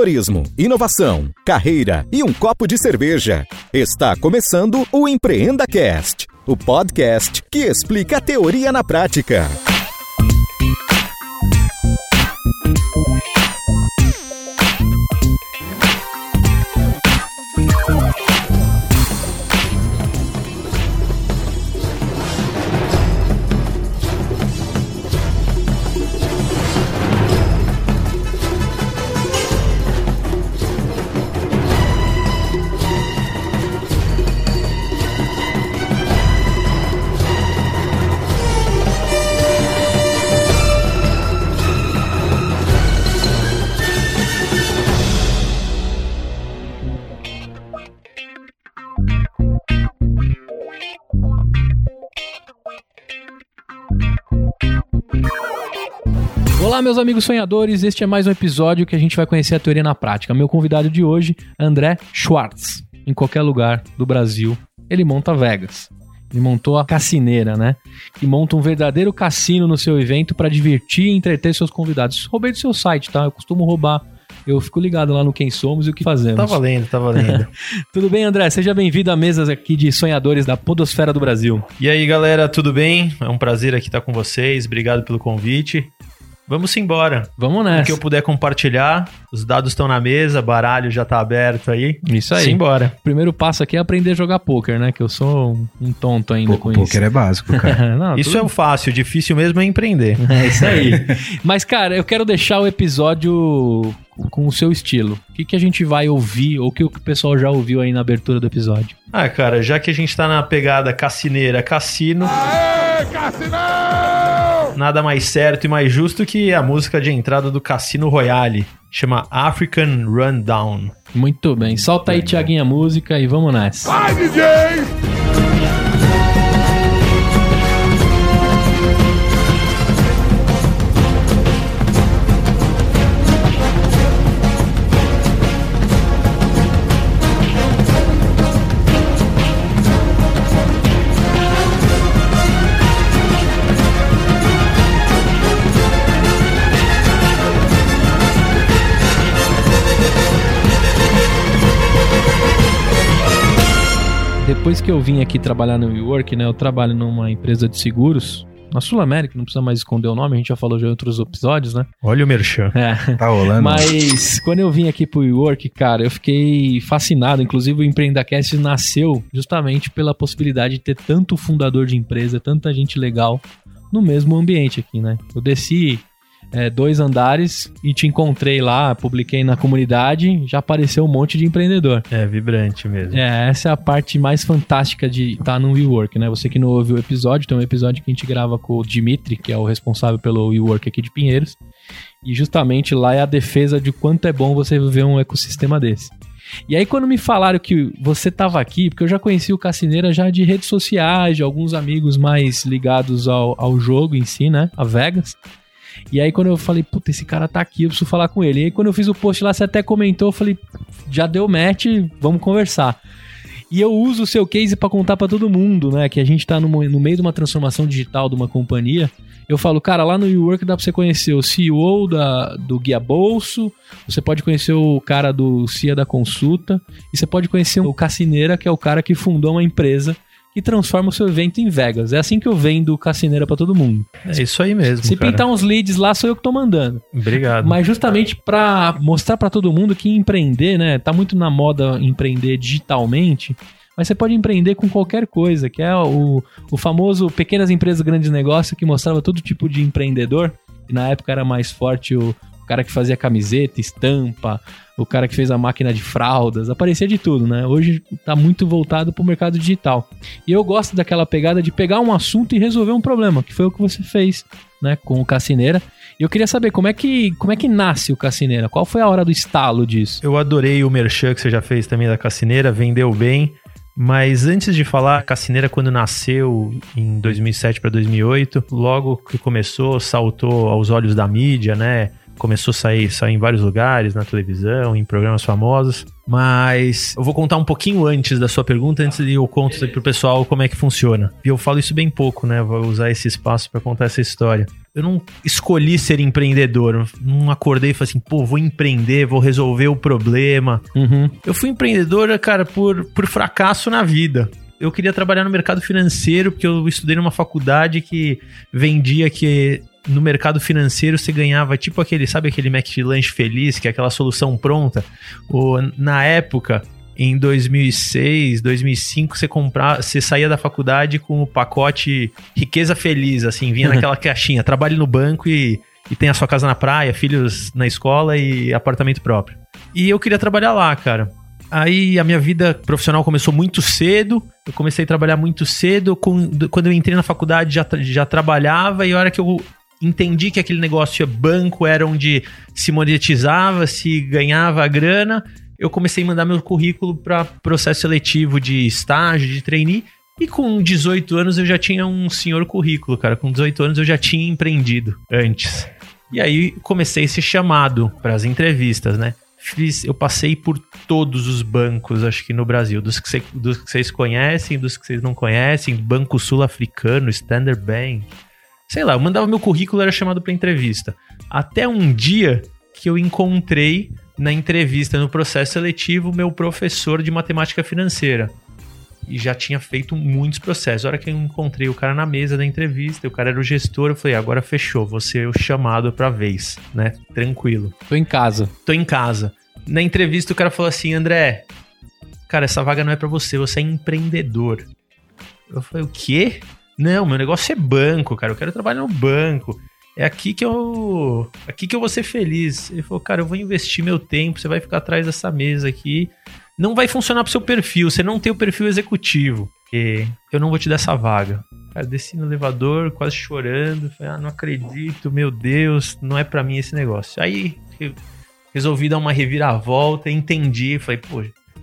empreendedorismo, inovação, carreira e um copo de cerveja. Está começando o Empreenda Cast, o podcast que explica a teoria na prática. Olá, meus amigos sonhadores. Este é mais um episódio que a gente vai conhecer a teoria na prática. Meu convidado de hoje, André Schwartz. Em qualquer lugar do Brasil, ele monta Vegas. Ele montou a Cassineira, né? E monta um verdadeiro cassino no seu evento para divertir e entreter seus convidados. Roubei do seu site, tá? Eu costumo roubar. Eu fico ligado lá no Quem Somos e o que fazemos. Tá valendo, tá valendo. tudo bem, André? Seja bem-vindo à mesa aqui de sonhadores da Podosfera do Brasil. E aí, galera, tudo bem? É um prazer aqui estar com vocês. Obrigado pelo convite. Vamos embora. Vamos nessa. O que eu puder compartilhar, os dados estão na mesa, baralho já tá aberto aí. Isso aí. Simbora. O primeiro passo aqui é aprender a jogar poker, né? Que eu sou um tonto ainda com isso. Poker é básico, cara. Não, isso tudo... é o fácil, difícil mesmo é empreender. É isso aí. Mas, cara, eu quero deixar o episódio com o seu estilo. O que, que a gente vai ouvir, ou o que o pessoal já ouviu aí na abertura do episódio? Ah, cara, já que a gente tá na pegada cassineira, cassino. Aê, cassino! Nada mais certo e mais justo que a música de entrada do Cassino Royale. Chama African Rundown. Muito bem. Solta aí, Tiaguinho, a música e vamos nessa. Vai, DJ! Eu vim aqui trabalhar no WeWork, né? Eu trabalho numa empresa de seguros. Na Sul América, não precisa mais esconder o nome, a gente já falou já em outros episódios, né? Olha o merchan. É. Tá rolando. Mas quando eu vim aqui pro WeWork, cara, eu fiquei fascinado. Inclusive o EmpreendaCast nasceu justamente pela possibilidade de ter tanto fundador de empresa, tanta gente legal no mesmo ambiente aqui, né? Eu desci é, dois andares e te encontrei lá, publiquei na comunidade, já apareceu um monte de empreendedor. É, vibrante mesmo. É, essa é a parte mais fantástica de estar tá no WeWork, né? Você que não ouviu o episódio, tem um episódio que a gente grava com o Dimitri, que é o responsável pelo WeWork aqui de Pinheiros. E justamente lá é a defesa de quanto é bom você viver um ecossistema desse. E aí, quando me falaram que você estava aqui, porque eu já conheci o Cassineira já de redes sociais, de alguns amigos mais ligados ao, ao jogo em si, né? A Vegas. E aí, quando eu falei, puta, esse cara tá aqui, eu preciso falar com ele. E aí, quando eu fiz o post lá, você até comentou, eu falei, já deu match, vamos conversar. E eu uso o seu case para contar para todo mundo, né? Que a gente tá no, no, meio de uma transformação digital de uma companhia. Eu falo, cara, lá no WeWork dá pra você conhecer o CEO da, do Guia Bolso, você pode conhecer o cara do CIA da Consulta, e você pode conhecer o Cassineira, que é o cara que fundou uma empresa que transforma o seu evento em Vegas. É assim que eu vendo cassineira para todo mundo. É isso aí mesmo. Se cara. pintar uns leads lá, sou eu que tô mandando. Obrigado. Mas justamente para mostrar para todo mundo que empreender, né? Tá muito na moda empreender digitalmente. Mas você pode empreender com qualquer coisa, que é o, o famoso pequenas empresas, grandes negócios, que mostrava todo tipo de empreendedor. E na época era mais forte o, cara que fazia camiseta, estampa, o cara que fez a máquina de fraldas, aparecia de tudo, né? Hoje tá muito voltado pro mercado digital. E eu gosto daquela pegada de pegar um assunto e resolver um problema, que foi o que você fez, né, com o Cassineira. E eu queria saber como é que como é que nasce o Cassineira? Qual foi a hora do estalo disso? Eu adorei o merchan que você já fez também da Cassineira, vendeu bem. Mas antes de falar, a Cassineira, quando nasceu em 2007 para 2008, logo que começou, saltou aos olhos da mídia, né? Começou a sair, sair em vários lugares, na televisão, em programas famosos. Mas eu vou contar um pouquinho antes da sua pergunta, antes de eu conto pro pessoal como é que funciona. E eu falo isso bem pouco, né? Vou usar esse espaço para contar essa história. Eu não escolhi ser empreendedor, não acordei e falei assim, pô, vou empreender, vou resolver o problema. Uhum. Eu fui empreendedor, cara, por, por fracasso na vida eu queria trabalhar no mercado financeiro, porque eu estudei numa faculdade que vendia que no mercado financeiro você ganhava tipo aquele, sabe aquele McLanche feliz, que é aquela solução pronta? O, na época, em 2006, 2005, você comprava, você saía da faculdade com o pacote riqueza feliz, assim, vinha naquela caixinha, trabalhe no banco e, e tem a sua casa na praia, filhos na escola e apartamento próprio. E eu queria trabalhar lá, cara. Aí a minha vida profissional começou muito cedo. Eu comecei a trabalhar muito cedo. quando eu entrei na faculdade já, já trabalhava. E a hora que eu entendi que aquele negócio banco era onde se monetizava, se ganhava a grana, eu comecei a mandar meu currículo para processo seletivo de estágio, de trainee. E com 18 anos eu já tinha um senhor currículo, cara. Com 18 anos eu já tinha empreendido antes. E aí comecei esse chamado para as entrevistas, né? fiz, eu passei por todos os bancos, acho que no Brasil, dos que, cê, dos que vocês conhecem, dos que vocês não conhecem, Banco Sul-Africano, Standard Bank. Sei lá, eu mandava meu currículo, era chamado para entrevista. Até um dia que eu encontrei na entrevista, no processo seletivo, meu professor de matemática financeira. E já tinha feito muitos processos. A hora que eu encontrei o cara na mesa da entrevista, o cara era o gestor, eu falei, agora fechou, você é o chamado pra vez, né? Tranquilo. Tô em casa. Tô em casa. Na entrevista o cara falou assim, André, cara, essa vaga não é para você, você é empreendedor. Eu falei, o quê? Não, meu negócio é banco, cara, eu quero trabalhar no banco. É aqui que eu, aqui que eu vou ser feliz. Ele falou, cara, eu vou investir meu tempo, você vai ficar atrás dessa mesa aqui. Não vai funcionar pro seu perfil, você não tem o perfil executivo. E eu não vou te dar essa vaga. Cara, desci no elevador, quase chorando. Falei, ah, não acredito, meu Deus, não é para mim esse negócio. Aí resolvi dar uma reviravolta, entendi, falei, pô,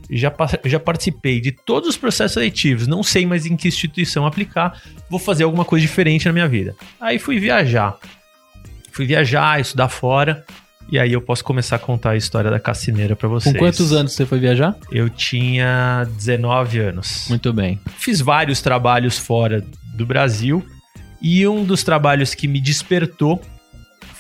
já, já participei de todos os processos seletivos, não sei mais em que instituição aplicar, vou fazer alguma coisa diferente na minha vida. Aí fui viajar. Fui viajar, estudar fora, e aí eu posso começar a contar a história da cassineira para vocês. Com quantos anos você foi viajar? Eu tinha 19 anos. Muito bem. Fiz vários trabalhos fora do Brasil, e um dos trabalhos que me despertou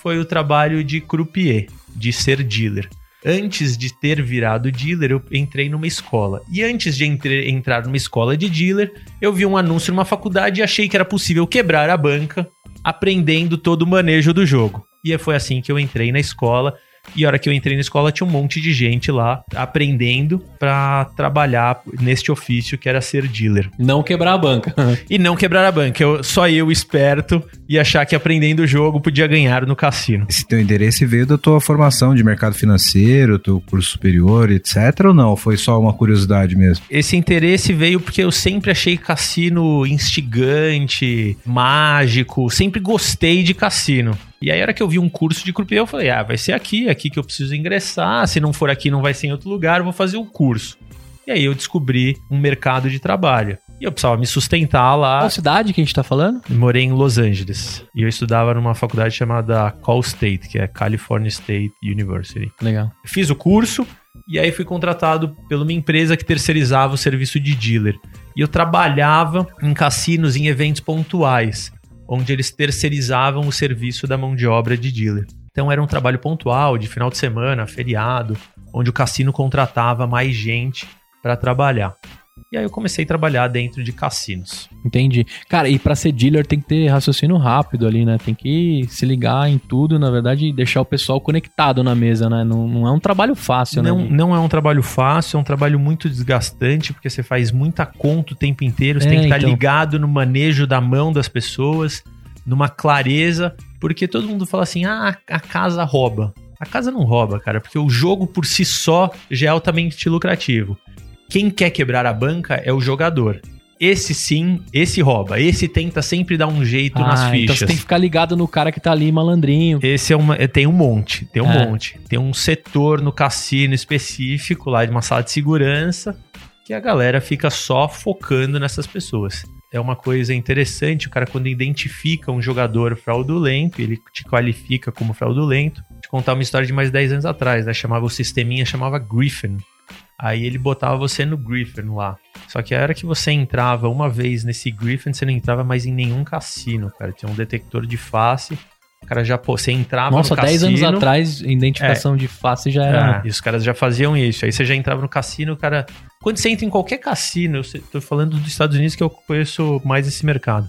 foi o trabalho de croupier de ser dealer. Antes de ter virado dealer, eu entrei numa escola. E antes de entre, entrar numa escola de dealer, eu vi um anúncio numa faculdade e achei que era possível quebrar a banca aprendendo todo o manejo do jogo. E foi assim que eu entrei na escola e a hora que eu entrei na escola tinha um monte de gente lá aprendendo para trabalhar neste ofício que era ser dealer. Não quebrar a banca. e não quebrar a banca. Eu, só eu, esperto, e achar que aprendendo o jogo podia ganhar no cassino. Esse teu interesse veio da tua formação de mercado financeiro, teu curso superior, etc. ou não? Foi só uma curiosidade mesmo? Esse interesse veio porque eu sempre achei cassino instigante, mágico, sempre gostei de cassino. E aí, a hora que eu vi um curso de croupier, eu falei: ah, vai ser aqui, aqui que eu preciso ingressar. Se não for aqui, não vai ser em outro lugar, eu vou fazer o curso. E aí eu descobri um mercado de trabalho. E eu precisava me sustentar lá. Qual cidade que a gente tá falando? Eu morei em Los Angeles. E eu estudava numa faculdade chamada Cal State, que é California State University. Legal. Fiz o curso e aí fui contratado pela uma empresa que terceirizava o serviço de dealer. E eu trabalhava em cassinos, em eventos pontuais onde eles terceirizavam o serviço da mão de obra de dealer. Então era um trabalho pontual, de final de semana, feriado, onde o cassino contratava mais gente para trabalhar. E aí eu comecei a trabalhar dentro de cassinos. Entendi. Cara, e para ser dealer tem que ter raciocínio rápido ali, né? Tem que se ligar em tudo, na verdade, e deixar o pessoal conectado na mesa, né? Não, não é um trabalho fácil, não, né? Não é um trabalho fácil, é um trabalho muito desgastante, porque você faz muita conta o tempo inteiro, você é, tem que estar então. ligado no manejo da mão das pessoas, numa clareza, porque todo mundo fala assim: ah, a casa rouba. A casa não rouba, cara, porque o jogo por si só já é altamente lucrativo. Quem quer quebrar a banca é o jogador. Esse sim, esse rouba. Esse tenta sempre dar um jeito ah, nas fichas. Então você tem que ficar ligado no cara que tá ali malandrinho. Esse é uma. É, tem um monte, tem um é. monte. Tem um setor no cassino específico, lá de uma sala de segurança, que a galera fica só focando nessas pessoas. É uma coisa interessante, o cara quando identifica um jogador fraudulento, ele te qualifica como fraudulento. Te contar uma história de mais 10 anos atrás, né? Chamava o sisteminha, chamava Griffin. Aí ele botava você no Griffin lá. Só que a hora que você entrava uma vez nesse Griffin, você não entrava mais em nenhum cassino, cara. Tinha um detector de face. O cara já, pô, você entrava Nossa, no 10 cassino. anos atrás, identificação de face já era. É, e os caras já faziam isso. Aí você já entrava no cassino, o cara. Quando você entra em qualquer cassino, eu tô falando dos Estados Unidos que eu conheço mais esse mercado.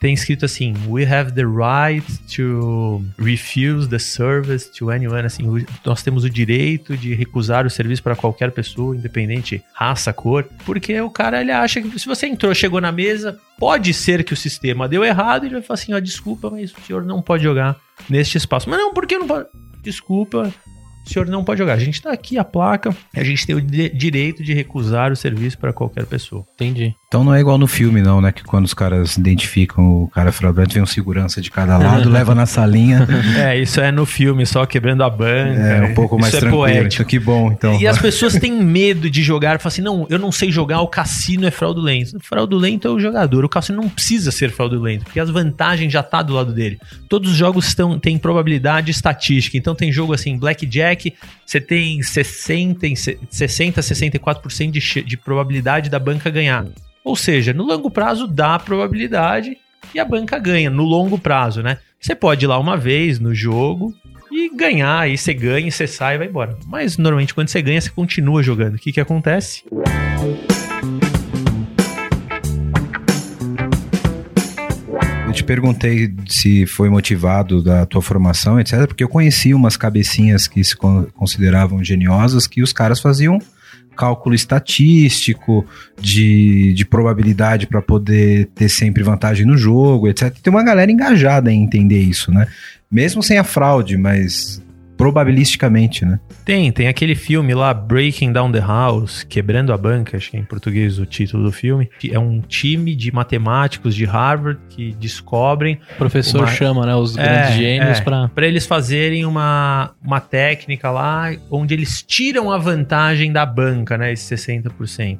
Tem escrito assim: We have the right to refuse the service to anyone. Assim, nós temos o direito de recusar o serviço para qualquer pessoa, independente raça, cor. Porque o cara ele acha que se você entrou, chegou na mesa, pode ser que o sistema deu errado e ele vai falar assim: ó, desculpa, mas o senhor não pode jogar neste espaço. Mas não, por que não pode? Desculpa, o senhor não pode jogar. A gente tá aqui, a placa, a gente tem o di- direito de recusar o serviço para qualquer pessoa. Entendi. Então não é igual no filme, não, né? Que quando os caras identificam o cara fraudulento, vem um segurança de cada lado, leva na salinha. É, isso é no filme, só quebrando a banca. É um pouco mais isso tranquilo. É poético. que bom, então. E as pessoas têm medo de jogar, falam assim: não, eu não sei jogar, o cassino é fraudulento. Fraudulento é o jogador, o cassino não precisa ser fraudulento, porque as vantagens já tá do lado dele. Todos os jogos estão, têm probabilidade estatística, então tem jogo assim, Blackjack, você tem 60, em se- 60 64% de, de probabilidade da banca ganhar. Ou seja, no longo prazo dá probabilidade e a banca ganha, no longo prazo, né? Você pode ir lá uma vez no jogo, e ganhar, aí você ganha, você sai e vai embora. Mas normalmente quando você ganha, você continua jogando. O que que acontece? Eu te perguntei se foi motivado da tua formação, etc., porque eu conheci umas cabecinhas que se con- consideravam geniosas que os caras faziam cálculo estatístico de, de probabilidade para poder ter sempre vantagem no jogo, etc. Tem uma galera engajada em entender isso, né? Mesmo sem a fraude, mas probabilisticamente, né? Tem, tem aquele filme lá, Breaking Down the House, Quebrando a Banca, acho que é em português o título do filme. que É um time de matemáticos de Harvard que descobrem O professor Uma- chama, né, os grandes gênios é, pra... para eles fazerem uma, uma técnica lá onde eles tiram a vantagem da banca, né? Esse 60%.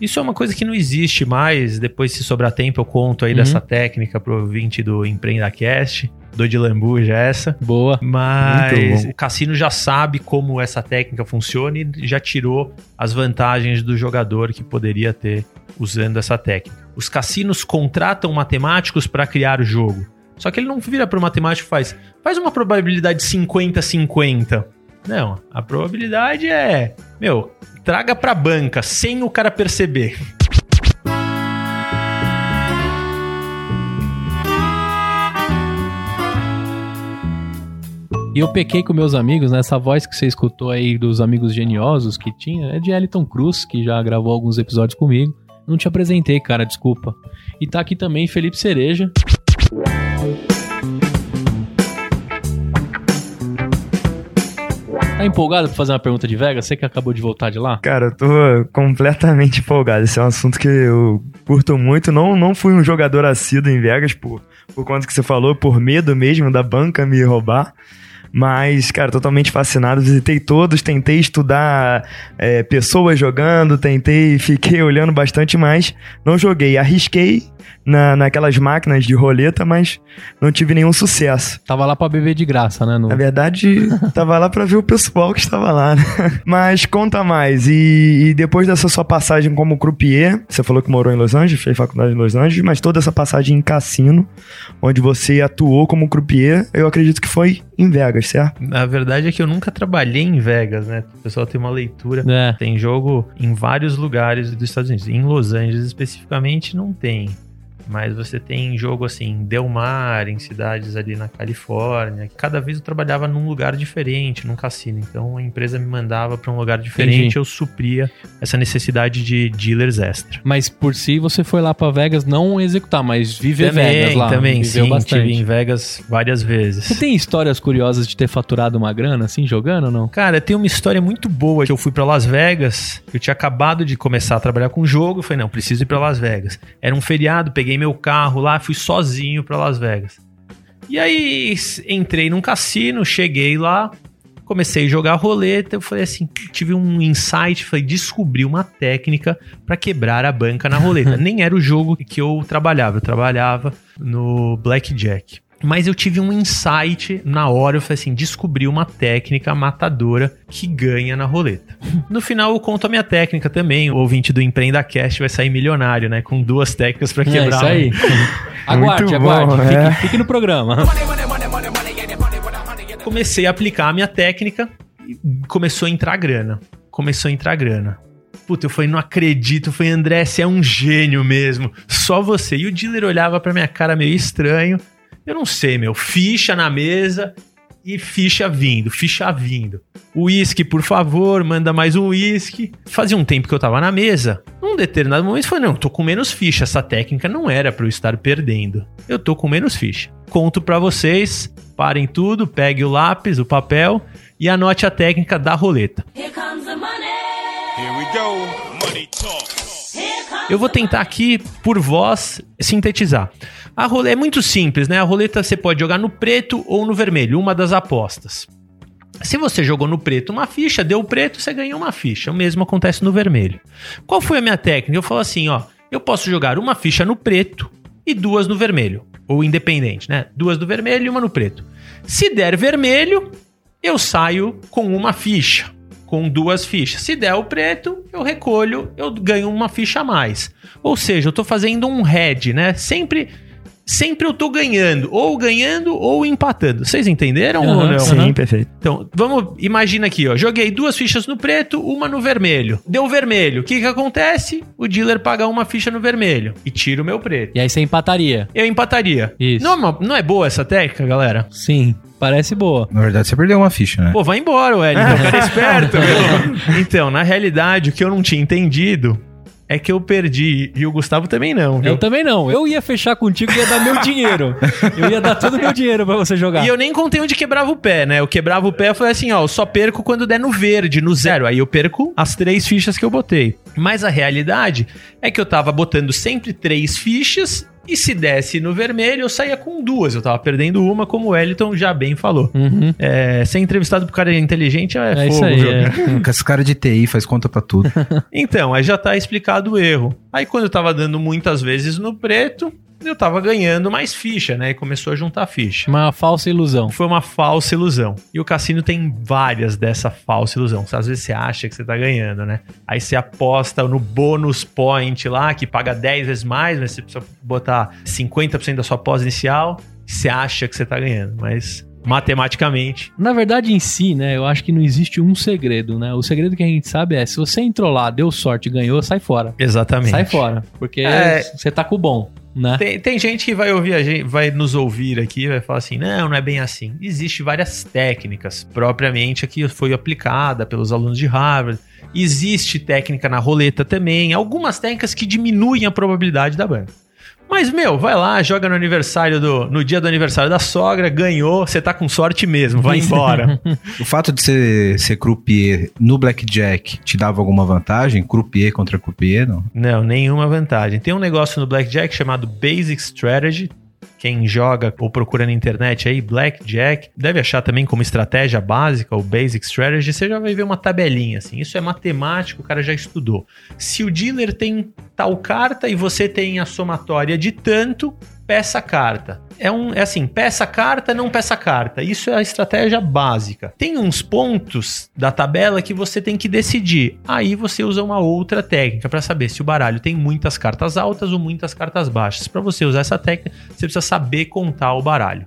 Isso é uma coisa que não existe mais. Depois, se sobrar tempo, eu conto aí Uhum. dessa técnica pro ouvinte do EmpreendaCast. Do de lambuja essa. Boa. Mas o cassino já sabe como essa técnica funciona e já tirou as vantagens do jogador que poderia ter usando essa técnica. Os cassinos contratam matemáticos para criar o jogo. Só que ele não vira para o matemático e faz, faz uma probabilidade 50-50. Não, a probabilidade é, meu, traga pra banca sem o cara perceber. E eu pequei com meus amigos, né? Essa voz que você escutou aí dos amigos geniosos que tinha é de Eliton Cruz, que já gravou alguns episódios comigo. Não te apresentei, cara, desculpa. E tá aqui também Felipe Cereja. Tá empolgado pra fazer uma pergunta de Vegas? Você que acabou de voltar de lá? Cara, eu tô completamente empolgado. Esse é um assunto que eu curto muito. Não, não fui um jogador assíduo em Vegas por, por conta que você falou, por medo mesmo da banca me roubar. Mas, cara, totalmente fascinado. Visitei todos, tentei estudar é, pessoas jogando, tentei, fiquei olhando bastante, mas não joguei. Arrisquei na, naquelas máquinas de roleta, mas não tive nenhum sucesso. Tava lá pra beber de graça, né? No... Na verdade, tava lá pra ver o pessoal que estava lá, né? Mas conta mais. E, e depois dessa sua passagem como croupier, você falou que morou em Los Angeles, fez faculdade em Los Angeles, mas toda essa passagem em cassino, onde você atuou como croupier, eu acredito que foi em Vegas, certo? Na verdade é que eu nunca trabalhei em Vegas, né? O pessoal tem uma leitura. É. Tem jogo em vários lugares dos Estados Unidos. Em Los Angeles especificamente não tem. Mas você tem jogo assim, em Del Mar, em cidades ali na Califórnia. Cada vez eu trabalhava num lugar diferente, num cassino. Então a empresa me mandava para um lugar diferente, Entendi. eu supria essa necessidade de dealers extra. Mas por si você foi lá pra Vegas não executar, mas viver também, Vegas lá. também, sim, bastante. tive em Vegas várias vezes. Você tem histórias curiosas de ter faturado uma grana assim jogando ou não? Cara, tem uma história muito boa que eu fui pra Las Vegas. Eu tinha acabado de começar a trabalhar com jogo. Eu falei, não, preciso ir pra Las Vegas. Era um feriado, peguei meu carro lá, fui sozinho pra Las Vegas. E aí entrei num cassino, cheguei lá, comecei a jogar roleta. Eu falei assim, tive um insight, falei, descobri uma técnica pra quebrar a banca na roleta. Nem era o jogo que eu trabalhava, eu trabalhava no Blackjack. Mas eu tive um insight na hora, eu falei assim, descobri uma técnica matadora que ganha na roleta. No final eu conto a minha técnica também, o ouvinte do Empreenda Cast vai sair milionário, né, com duas técnicas para É quebrar. isso aí. aguarde, Muito aguarde. bom, fique, é. fique no programa. Comecei a aplicar a minha técnica e começou a entrar grana. Começou a entrar grana. Puta, eu falei, não acredito. Eu falei, André, você é um gênio mesmo. Só você. E o dealer olhava pra minha cara meio estranho. Eu não sei, meu. Ficha na mesa e ficha vindo, ficha vindo. Uísque, por favor, manda mais um uísque. Fazia um tempo que eu tava na mesa. Num determinado momento, eu falei, não, tô com menos ficha. Essa técnica não era pra eu estar perdendo. Eu tô com menos ficha. Conto pra vocês, parem tudo, pegue o lápis, o papel e anote a técnica da roleta. Here comes the money. Here we go. Money talk. Eu vou tentar aqui, por voz, sintetizar. A roleta é muito simples, né? A roleta você pode jogar no preto ou no vermelho, uma das apostas. Se você jogou no preto uma ficha, deu preto, você ganhou uma ficha. O mesmo acontece no vermelho. Qual foi a minha técnica? Eu falo assim, ó, eu posso jogar uma ficha no preto e duas no vermelho, ou independente, né? Duas do vermelho e uma no preto. Se der vermelho, eu saio com uma ficha, com duas fichas. Se der o preto, eu recolho, eu ganho uma ficha a mais. Ou seja, eu tô fazendo um head, né? Sempre sempre eu tô ganhando, ou ganhando ou empatando. Vocês entenderam ou Aham, não? Sim, perfeito. Então, vamos, imagina aqui, ó. Joguei duas fichas no preto, uma no vermelho. Deu vermelho. O que que acontece? O dealer paga uma ficha no vermelho e tira o meu preto. E aí você empataria. Eu empataria. Isso. Não, é não é boa essa técnica, galera? Sim, parece boa. Na verdade, você perdeu uma ficha, né? Pô, vai embora, Wellington. Cara esperto, meu. Então, na realidade, o que eu não tinha entendido é que eu perdi. E o Gustavo também não, viu? Eu também não. Eu ia fechar contigo e ia dar meu dinheiro. Eu ia dar todo o meu dinheiro pra você jogar. E eu nem contei onde quebrava o pé, né? Eu quebrava o pé, eu falei assim, ó, eu só perco quando der no verde, no zero. Aí eu perco as três fichas que eu botei. Mas a realidade é que eu tava botando sempre três fichas e se desse no vermelho, eu saía com duas. Eu tava perdendo uma, como o Wellington já bem falou. Uhum. É, ser entrevistado por cara inteligente é, É fogo, isso aí. viu? é. Esse cara de TI faz conta pra tudo. Então, aí já tá explicado o erro. Aí quando eu tava dando muitas vezes no preto, eu tava ganhando mais ficha, né? E começou a juntar ficha. Uma falsa ilusão. Foi uma falsa ilusão. E o cassino tem várias dessa falsa ilusão. Às vezes você acha que você tá ganhando, né? Aí você aposta no bônus point lá, que paga 10 vezes mais, mas você precisa botar 50% da sua pós inicial. Você acha que você tá ganhando, mas matematicamente. Na verdade, em si, né, eu acho que não existe um segredo, né? O segredo que a gente sabe é, se você entrou lá, deu sorte, ganhou, sai fora. Exatamente. Sai fora. Porque É. você tá com o bom, né? Tem, tem gente que vai ouvir a gente, vai nos ouvir aqui, vai falar assim: não, não é bem assim. Existem várias técnicas, propriamente aqui foi aplicada pelos alunos de Harvard. Existe técnica na roleta também, algumas técnicas que diminuem a probabilidade da banca. Mas, meu, vai lá, joga no aniversário do. No dia do aniversário da sogra, ganhou, você tá com sorte mesmo, vai embora. O fato de ser, ser croupier no blackjack te dava alguma vantagem? Croupier contra croupier, não? Não, nenhuma vantagem. Tem um negócio no Blackjack chamado Basic Strategy. Quem joga ou procura na internet aí, Blackjack, deve achar também como estratégia básica, o Basic Strategy, você já vai ver uma tabelinha assim. Isso é matemático, o cara já estudou. Se o dealer tem tal carta e você tem a somatória de tanto, peça carta. É um é assim, peça carta, não peça carta. Isso é a estratégia básica. Tem uns pontos da tabela que você tem que decidir. Aí você usa uma outra técnica para saber se o baralho tem muitas cartas altas ou muitas cartas baixas. Para você usar essa técnica, você precisa saber contar o baralho.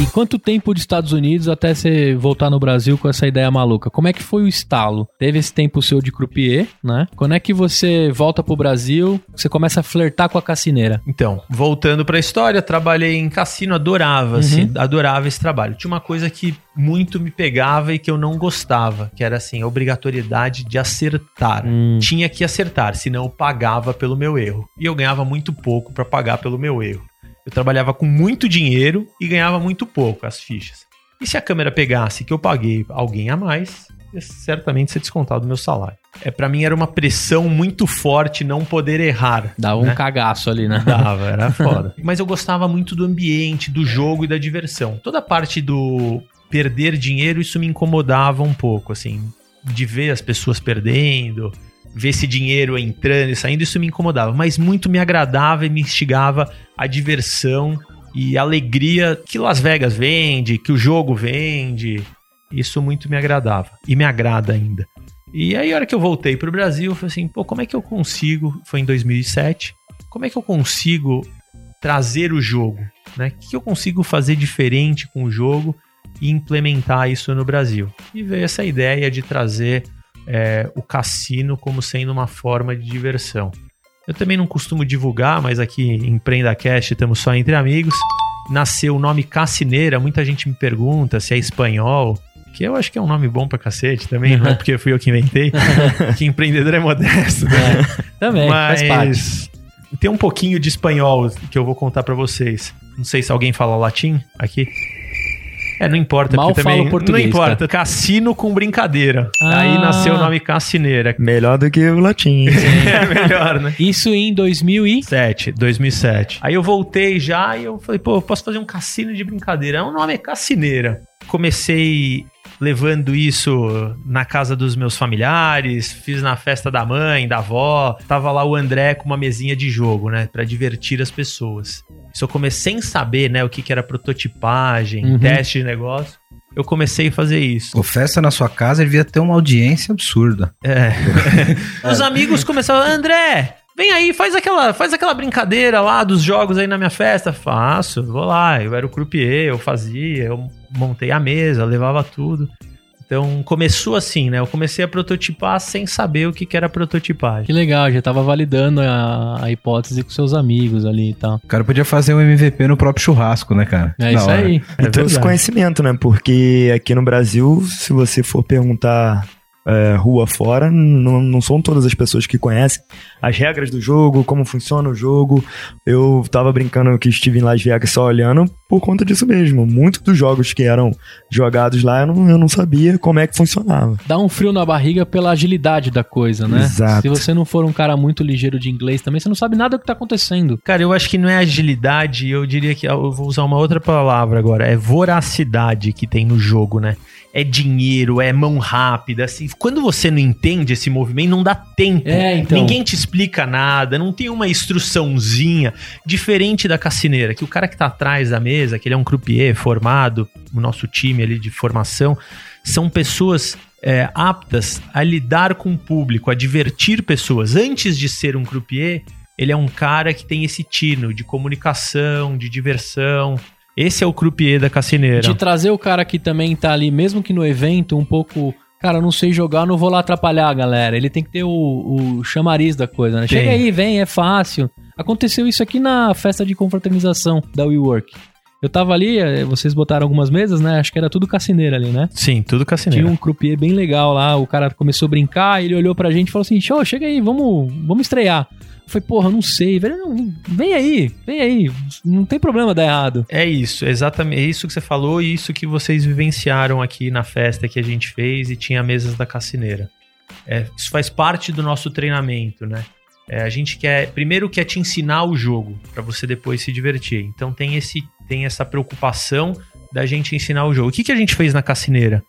E quanto tempo dos Estados Unidos até você voltar no Brasil com essa ideia maluca? Como é que foi o estalo? Teve esse tempo seu de croupier, né? Quando é que você volta pro Brasil, você começa a flertar com a cassineira? Então, voltando para a história, trabalhei em cassino, adorava, assim, adorava esse trabalho. Tinha uma coisa que muito me pegava e que eu não gostava, que era assim, a obrigatoriedade de acertar. Hum. Tinha que acertar, senão eu pagava pelo meu erro. E eu ganhava muito pouco para pagar pelo meu erro. Eu trabalhava com muito dinheiro e ganhava muito pouco as fichas. E se a câmera pegasse que eu paguei alguém a mais, ia certamente ser descontado do meu salário. É, para mim era uma pressão muito forte não poder errar. Um né? cagaço ali, né? Dava, era foda. Mas eu gostava muito do ambiente, do jogo e da diversão. Toda a parte do perder dinheiro, isso me incomodava um pouco, assim. de ver as pessoas perdendo, ver esse dinheiro entrando e saindo, isso me incomodava. Mas muito me agradava e me instigava a diversão e a alegria que Las Vegas vende, que o jogo vende. Isso muito me agradava. E me agrada ainda. E aí, a hora que eu voltei pro Brasil, eu falei assim, pô, como é que eu consigo? Foi em 2007. Como é que eu consigo trazer o jogo? Né? O que eu consigo fazer diferente com o jogo e implementar isso no Brasil? E veio essa ideia de trazer é, o cassino como sendo uma forma de diversão. Eu também não costumo divulgar, mas aqui em Prenda Cast estamos só entre amigos. Nasceu o nome Cassineira, muita gente me pergunta se é espanhol, que eu acho que é um nome bom pra cacete também, não é porque fui eu que inventei, que empreendedor é modesto, né? Também, faz parte. Mas tem um pouquinho de espanhol que eu vou contar pra vocês. Não sei se alguém fala latim aqui. É, não importa, Mal porque falo também português, não importa. Cassino com brincadeira. Ah. Aí nasceu o nome Cassineira. Melhor do que o latim. é melhor, né? Isso em 2000 e... 2007, 2007. Aí eu voltei já e eu falei, pô, eu posso fazer um cassino de brincadeira. O nome é Cassineira. Comecei levando isso na casa dos meus familiares, fiz na festa da mãe, da avó. Tava lá o André com uma mesinha de jogo, né, Pra divertir as pessoas. Isso eu comecei sem saber, né, o que que era prototipagem, Uhum. teste de negócio. Eu comecei a fazer isso. O festa na sua casa devia ter uma audiência absurda. É. Os amigos começaram, André, vem aí, faz aquela, faz aquela brincadeira lá dos jogos aí na minha festa. Faço, vou lá. Eu era o croupier, eu fazia, eu montei a mesa, levava tudo. Então começou assim, né? Eu comecei a prototipar sem saber o que, que era prototipagem. Que legal, já tava validando a, a hipótese com seus amigos ali e tal. O cara podia fazer um MVP no próprio churrasco, né, cara? É isso hora. aí. E trouxe verdade. conhecimento, né? Porque aqui no Brasil, se você for perguntar é, rua fora, não, não são todas as pessoas que conhecem as regras do jogo, como funciona o jogo. Eu tava brincando que estive em Las Vegas só olhando por conta disso mesmo. Muitos dos jogos que eram jogados lá, eu não, eu não sabia como é que funcionava. Dá um frio na barriga pela agilidade da coisa, né? Exato. Se você não for um cara muito ligeiro de inglês também, você não sabe nada do que tá acontecendo. Cara, eu acho que não é agilidade, eu diria que eu vou usar uma outra palavra agora, é voracidade que tem no jogo, né? É dinheiro, é mão rápida, assim. Quando você não entende esse movimento, não dá tempo. É, então. Ninguém te explica nada, não tem uma instruçãozinha diferente da cassineira, que o cara que tá atrás da mesa, que ele é um croupier formado, o nosso time ali de formação, são pessoas é, aptas a lidar com o público, a divertir pessoas. Antes de ser um croupier, ele é um cara que tem esse tino de comunicação, de diversão. Esse é o croupier da cassineira. De trazer o cara que também tá ali, mesmo que no evento, um pouco. Cara, eu não sei jogar, não vou lá atrapalhar a galera. Ele tem que ter o, o chamariz da coisa, né? Tem. Chega aí, vem, é fácil. Aconteceu isso aqui na festa de confraternização da WeWork. Eu tava ali, eh, vocês botaram algumas mesas, né? Acho que era tudo cassineira ali, né? Sim, tudo cassineira. Tinha um croupier bem legal lá, o cara começou a brincar, ele olhou pra gente e falou assim: Show, chega aí, vamos, vamos estrear. Eu falei, porra, não sei, velho, não, vem aí, vem aí, não tem problema dar errado. É isso, exatamente. É isso que você falou e isso que vocês vivenciaram aqui na festa que a gente fez e tinha mesas da cassineira. É, isso faz parte do nosso treinamento, né? É, a gente quer, primeiro quer te ensinar o jogo para você depois se divertir. Então tem esse, tem essa preocupação da gente ensinar o jogo. O que, que a gente fez na cassineira?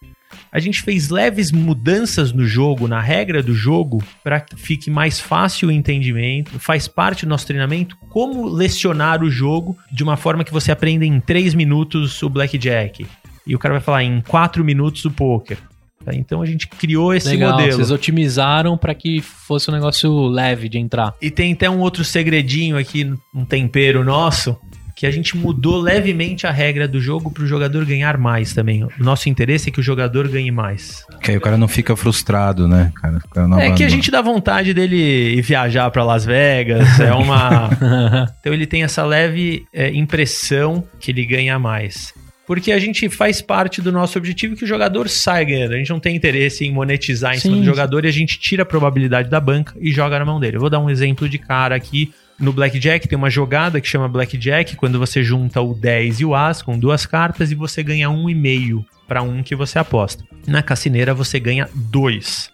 A gente fez leves mudanças no jogo, na regra do jogo, para que fique mais fácil o entendimento. Faz parte do nosso treinamento como lecionar o jogo de uma forma que você aprenda em 3 minutos o blackjack. E o cara vai falar em 4 minutos o poker. Tá? Então a gente criou esse Legal, modelo. vocês otimizaram pra que fosse um negócio leve de entrar. E tem até um outro segredinho aqui, um tempero nosso, que a gente mudou levemente a regra do jogo para o jogador ganhar mais também. O nosso interesse é que o jogador ganhe mais. Que aí o cara não fica frustrado, né, cara? O cara não é que a gente dá vontade dele ir viajar para Las Vegas, é uma. então ele tem essa leve é, impressão que ele ganha mais. Porque a gente faz parte do nosso objetivo que o jogador saia ganhando. A gente não tem interesse em monetizar em cima Sim. do jogador e a gente tira a probabilidade da banca e joga na mão dele. Eu vou dar um exemplo de cara aqui. No Blackjack tem uma jogada que chama Blackjack, quando você junta o 10 e o As com duas cartas e você ganha um e meio para um que você aposta. Na cassineira você ganha dois.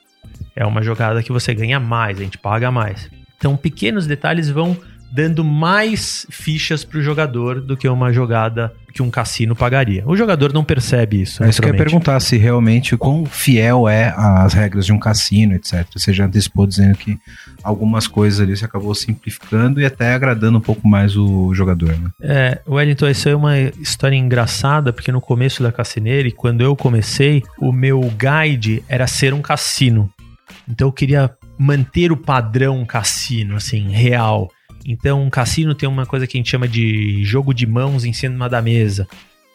É uma jogada que você ganha mais, a gente paga mais. Então pequenos detalhes vão dando mais fichas pro jogador do que uma jogada que um cassino pagaria. O jogador não percebe isso. É isso que eu ia naturalmente. perguntar se realmente o quão fiel é às regras de um cassino, etc. Você já antecipou dizendo que algumas coisas ali você acabou simplificando e até agradando um pouco mais o jogador, né? É, Wellington, isso é uma história engraçada, porque no começo da Cassineira, e quando eu comecei, o meu guide era ser um cassino. Então eu queria manter o padrão cassino, assim, real. Então um cassino tem uma coisa que a gente chama de jogo de mãos em cima da mesa.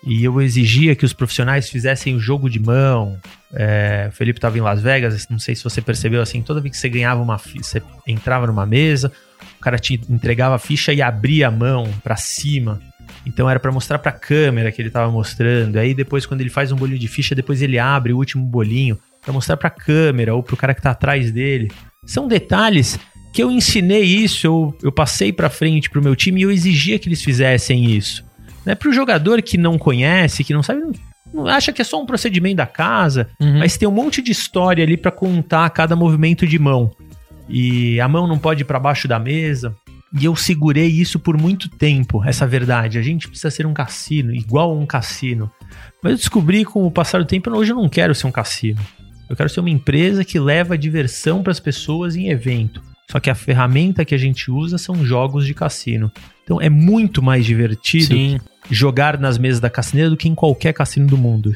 E eu exigia que os profissionais fizessem o jogo de mão. É, o Felipe estava em Las Vegas, não sei se você percebeu assim, toda vez que você ganhava uma você entrava numa mesa, o cara te entregava a ficha e abria a mão pra cima. Então era pra mostrar pra câmera que ele tava mostrando. Aí depois quando ele faz um bolinho de ficha, depois ele abre o último bolinho pra mostrar pra câmera ou pro cara que tá atrás dele. São detalhes que eu ensinei isso, eu, eu passei pra frente pro meu time e eu exigia que eles fizessem isso. Né? Pro jogador que não conhece, que não sabe, não, acha que é só um procedimento da casa, Uhum. mas tem um monte de história ali pra contar cada movimento de mão. E a mão não pode ir pra baixo da mesa. E eu segurei isso por muito tempo, essa verdade. A gente precisa ser um cassino, igual a um cassino. Mas eu descobri com o passar do tempo, hoje eu não quero ser um cassino. Eu quero ser uma empresa que leva diversão para as pessoas em evento. Só que a ferramenta que a gente usa são jogos de cassino. Então é muito mais divertido Sim. jogar nas mesas da cassineira do que em qualquer cassino do mundo.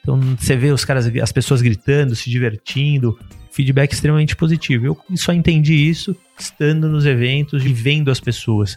Então você vê os caras, as pessoas gritando, se divertindo, feedback extremamente positivo. Eu só entendi isso estando nos eventos e vendo as pessoas.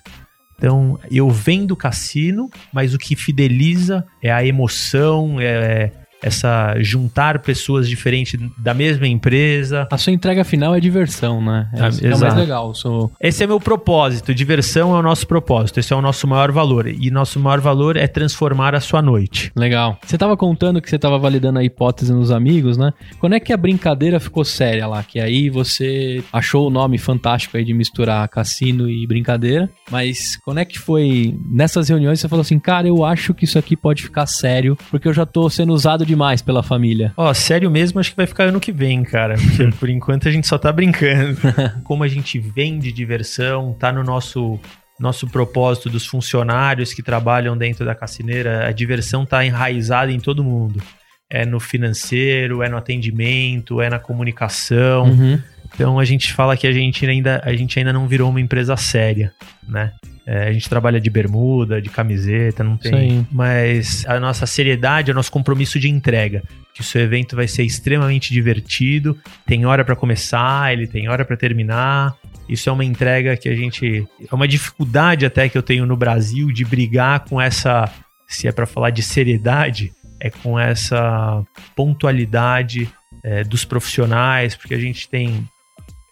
Então eu vendo cassino, mas o que fideliza é a emoção, é essa juntar pessoas diferentes da mesma empresa. A sua entrega final é diversão, né? É, Ah, é o mais legal. o seu- Esse é meu propósito. Diversão é o nosso propósito. Esse é o nosso maior valor. E nosso maior valor é transformar a sua noite. Legal. Você tava contando que você tava validando a hipótese nos amigos, né? Quando é que a brincadeira ficou séria lá? Que aí você achou o nome fantástico aí de misturar cassino e brincadeira. Mas quando é que foi nessas reuniões você falou assim, cara, eu acho que isso aqui pode ficar sério, porque eu já tô sendo usado demais pela família. Ó, sério mesmo, acho que vai ficar ano que vem, cara. Porque por enquanto a gente só tá brincando. Como a gente vende diversão, tá no nosso nosso propósito dos funcionários que trabalham dentro da cassineira, a diversão tá enraizada em todo mundo. É no financeiro, é no atendimento, é na comunicação. Uhum. Então a gente fala que a gente ainda, a gente ainda não virou uma empresa séria, né? É, a gente trabalha de bermuda, de camiseta, não tem. aí. Mas a nossa seriedade é o nosso compromisso de entrega. Que o seu evento vai ser extremamente divertido, tem hora para começar, ele tem hora para terminar. Isso é uma entrega que a gente. É uma dificuldade até que eu tenho no Brasil de brigar com essa. Se é para falar de seriedade, é com essa pontualidade é, dos profissionais, porque a gente tem.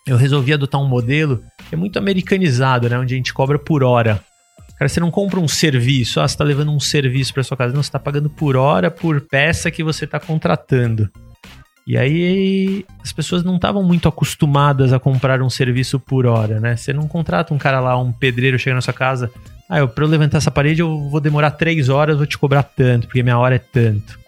Eu resolvi adotar um modelo que é muito americanizado, né? Onde a gente cobra por hora. Cara, você não compra um serviço, ah, você tá levando um serviço para sua casa. Não, você tá pagando por hora, por peça que você tá contratando. E aí as pessoas não estavam muito acostumadas a comprar um serviço por hora, né? Você não contrata um cara lá, um pedreiro chega na sua casa, ah, pra eu levantar essa parede eu vou demorar três horas, vou te cobrar tanto, porque minha hora é tanto.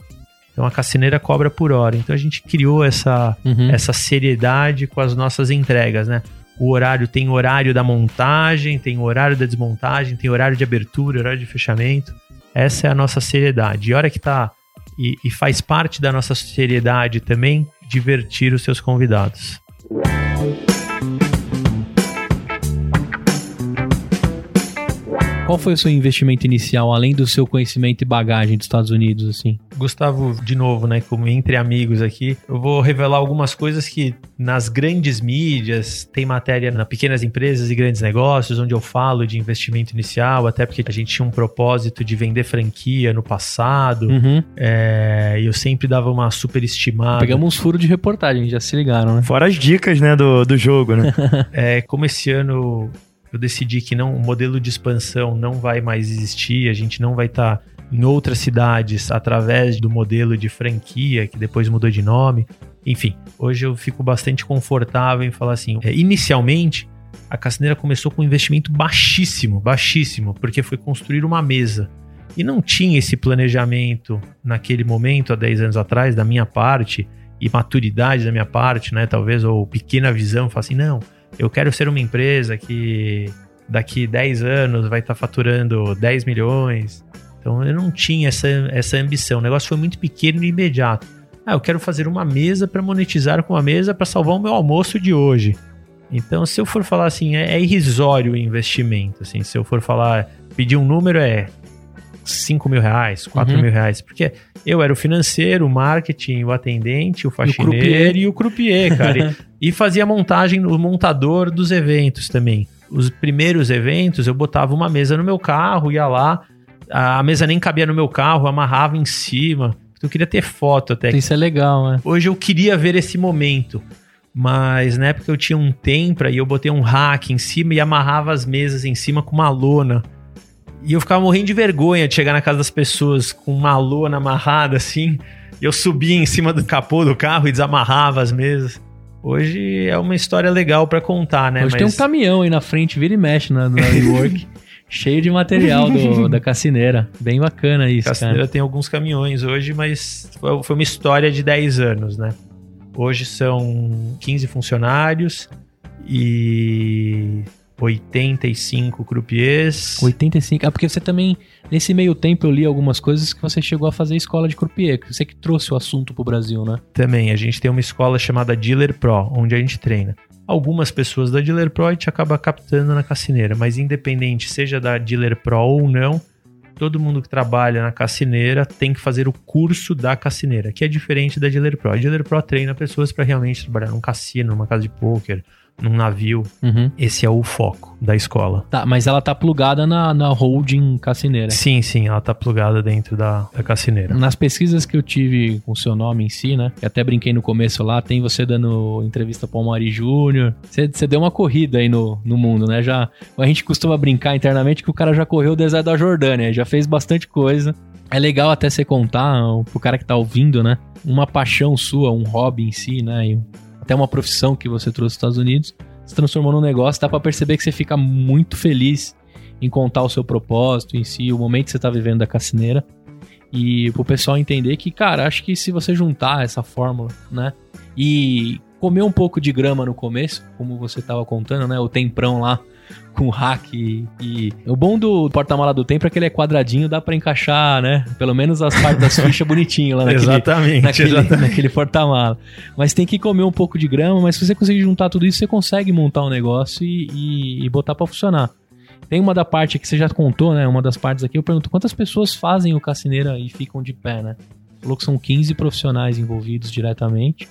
Então a cassineira cobra por hora. Então a gente criou essa, Uhum. essa seriedade com as nossas entregas, né? O horário tem horário da montagem, tem horário da desmontagem, tem horário de abertura, horário de fechamento. Essa é a nossa seriedade. E a hora que tá. E, e faz parte da nossa seriedade também divertir os seus convidados. Qual foi o seu investimento inicial, além do seu conhecimento e bagagem dos Estados Unidos, assim? Gustavo, de novo, né? Como entre amigos aqui, eu vou revelar algumas coisas que nas grandes mídias tem matéria nas pequenas empresas e grandes negócios, onde eu falo de investimento inicial, até porque a gente tinha um propósito de vender franquia no passado. Uhum. É, e eu sempre dava uma superestimada. Pegamos uns furos de reportagem, já se ligaram, né? Fora as dicas, né, do, do jogo, né? É, como esse ano eu decidi que não, o modelo de expansão não vai mais existir, a gente não vai estar em outras cidades através do modelo de franquia, que depois mudou de nome. Enfim, hoje eu fico bastante confortável em falar assim. é, inicialmente, a Cassineira começou com um investimento baixíssimo, baixíssimo, porque foi construir uma mesa. E não tinha esse planejamento naquele momento, há 10 anos atrás, da minha parte, e maturidade da minha parte, né? Talvez, ou pequena visão, falar assim, não, eu quero ser uma empresa que daqui 10 anos vai estar faturando 10 milhões. Então eu não tinha essa, essa ambição. O negócio foi muito pequeno e imediato. Ah, eu quero fazer uma mesa para monetizar com uma mesa para salvar o meu almoço de hoje. Então, se eu for falar assim, é, é irrisório o investimento. Assim, se eu for falar, pedir um número é 5 mil reais, 4 Uhum. mil reais. Porque eu era o financeiro, o marketing, o atendente, o faxineiro e o croupier, cara. e, e fazia a montagem, o montador dos eventos também. Os primeiros eventos, eu botava uma mesa no meu carro, ia lá, a mesa nem cabia no meu carro, amarrava em cima. Eu queria ter foto até. Isso é legal, né? Hoje eu queria ver esse momento. Mas na época eu tinha um tempra e eu botei um rack em cima e amarrava as mesas em cima com uma lona. E eu ficava morrendo de vergonha de chegar na casa das pessoas com uma lona amarrada assim. E eu subia em cima do capô do carro e desamarrava as mesas. Hoje é uma história legal pra contar, né? Hoje tem um caminhão aí na frente, vira e mexe na, na WeWork, cheio de material do- da cassineira. Bem bacana isso, Cassineira cara. tem alguns caminhões hoje, mas foi uma história de 10 anos, né? Hoje são 15 funcionários e 85 croupiers. 85. Ah, porque você também, nesse meio tempo, eu li algumas coisas que você chegou a fazer escola de croupier. que Você que trouxe o assunto pro Brasil, né? Também, a gente tem uma escola chamada Dealer Pro, onde a gente treina. Algumas pessoas da Dealer Pro a gente acaba captando na cassineira, mas independente seja da Dealer Pro ou não, todo mundo que trabalha na cassineira tem que fazer o curso da cassineira, que é diferente da Dealer Pro. A Dealer Pro treina pessoas para realmente trabalhar num cassino, numa casa de pôquer, num navio. Uhum. Esse é o foco da escola. Tá, mas ela tá plugada na, na holding cassineira. Sim, sim, ela tá plugada dentro da, da cassineira. Nas pesquisas que eu tive com o seu nome em si, né? Que até brinquei no começo lá, tem você dando entrevista pro Mari Júnior. Você, deu uma corrida aí no, no mundo, né? Já, a gente costuma brincar internamente que o cara já correu o deserto da Jordânia, já fez bastante coisa. É legal até você contar pro cara que tá ouvindo, né? Uma paixão sua, um hobby em si, né? E até uma profissão que você trouxe dos Estados Unidos, se transformou num negócio, dá pra perceber que você fica muito feliz em contar o seu propósito em si, o momento que você tá vivendo da cassineira. E pro pessoal entender que, cara, acho que se você juntar essa fórmula, né? E comer um pouco de grama no começo, como você tava contando, né? O temprão lá com hack e, e- o bom do porta-mala do tempo é que ele é quadradinho, dá pra encaixar, né? Pelo menos as partes das fichas bonitinho lá naquele, Exatamente, naquele, exatamente. naquele porta-mala. Mas tem que comer um pouco de grama, mas se você conseguir juntar tudo isso, você consegue montar um negócio e, e- e botar pra funcionar. Tem uma da parte que você já contou, né? Uma das partes aqui, eu pergunto quantas pessoas fazem o Cassineira e ficam de pé, né? Falou que são 15 profissionais envolvidos diretamente.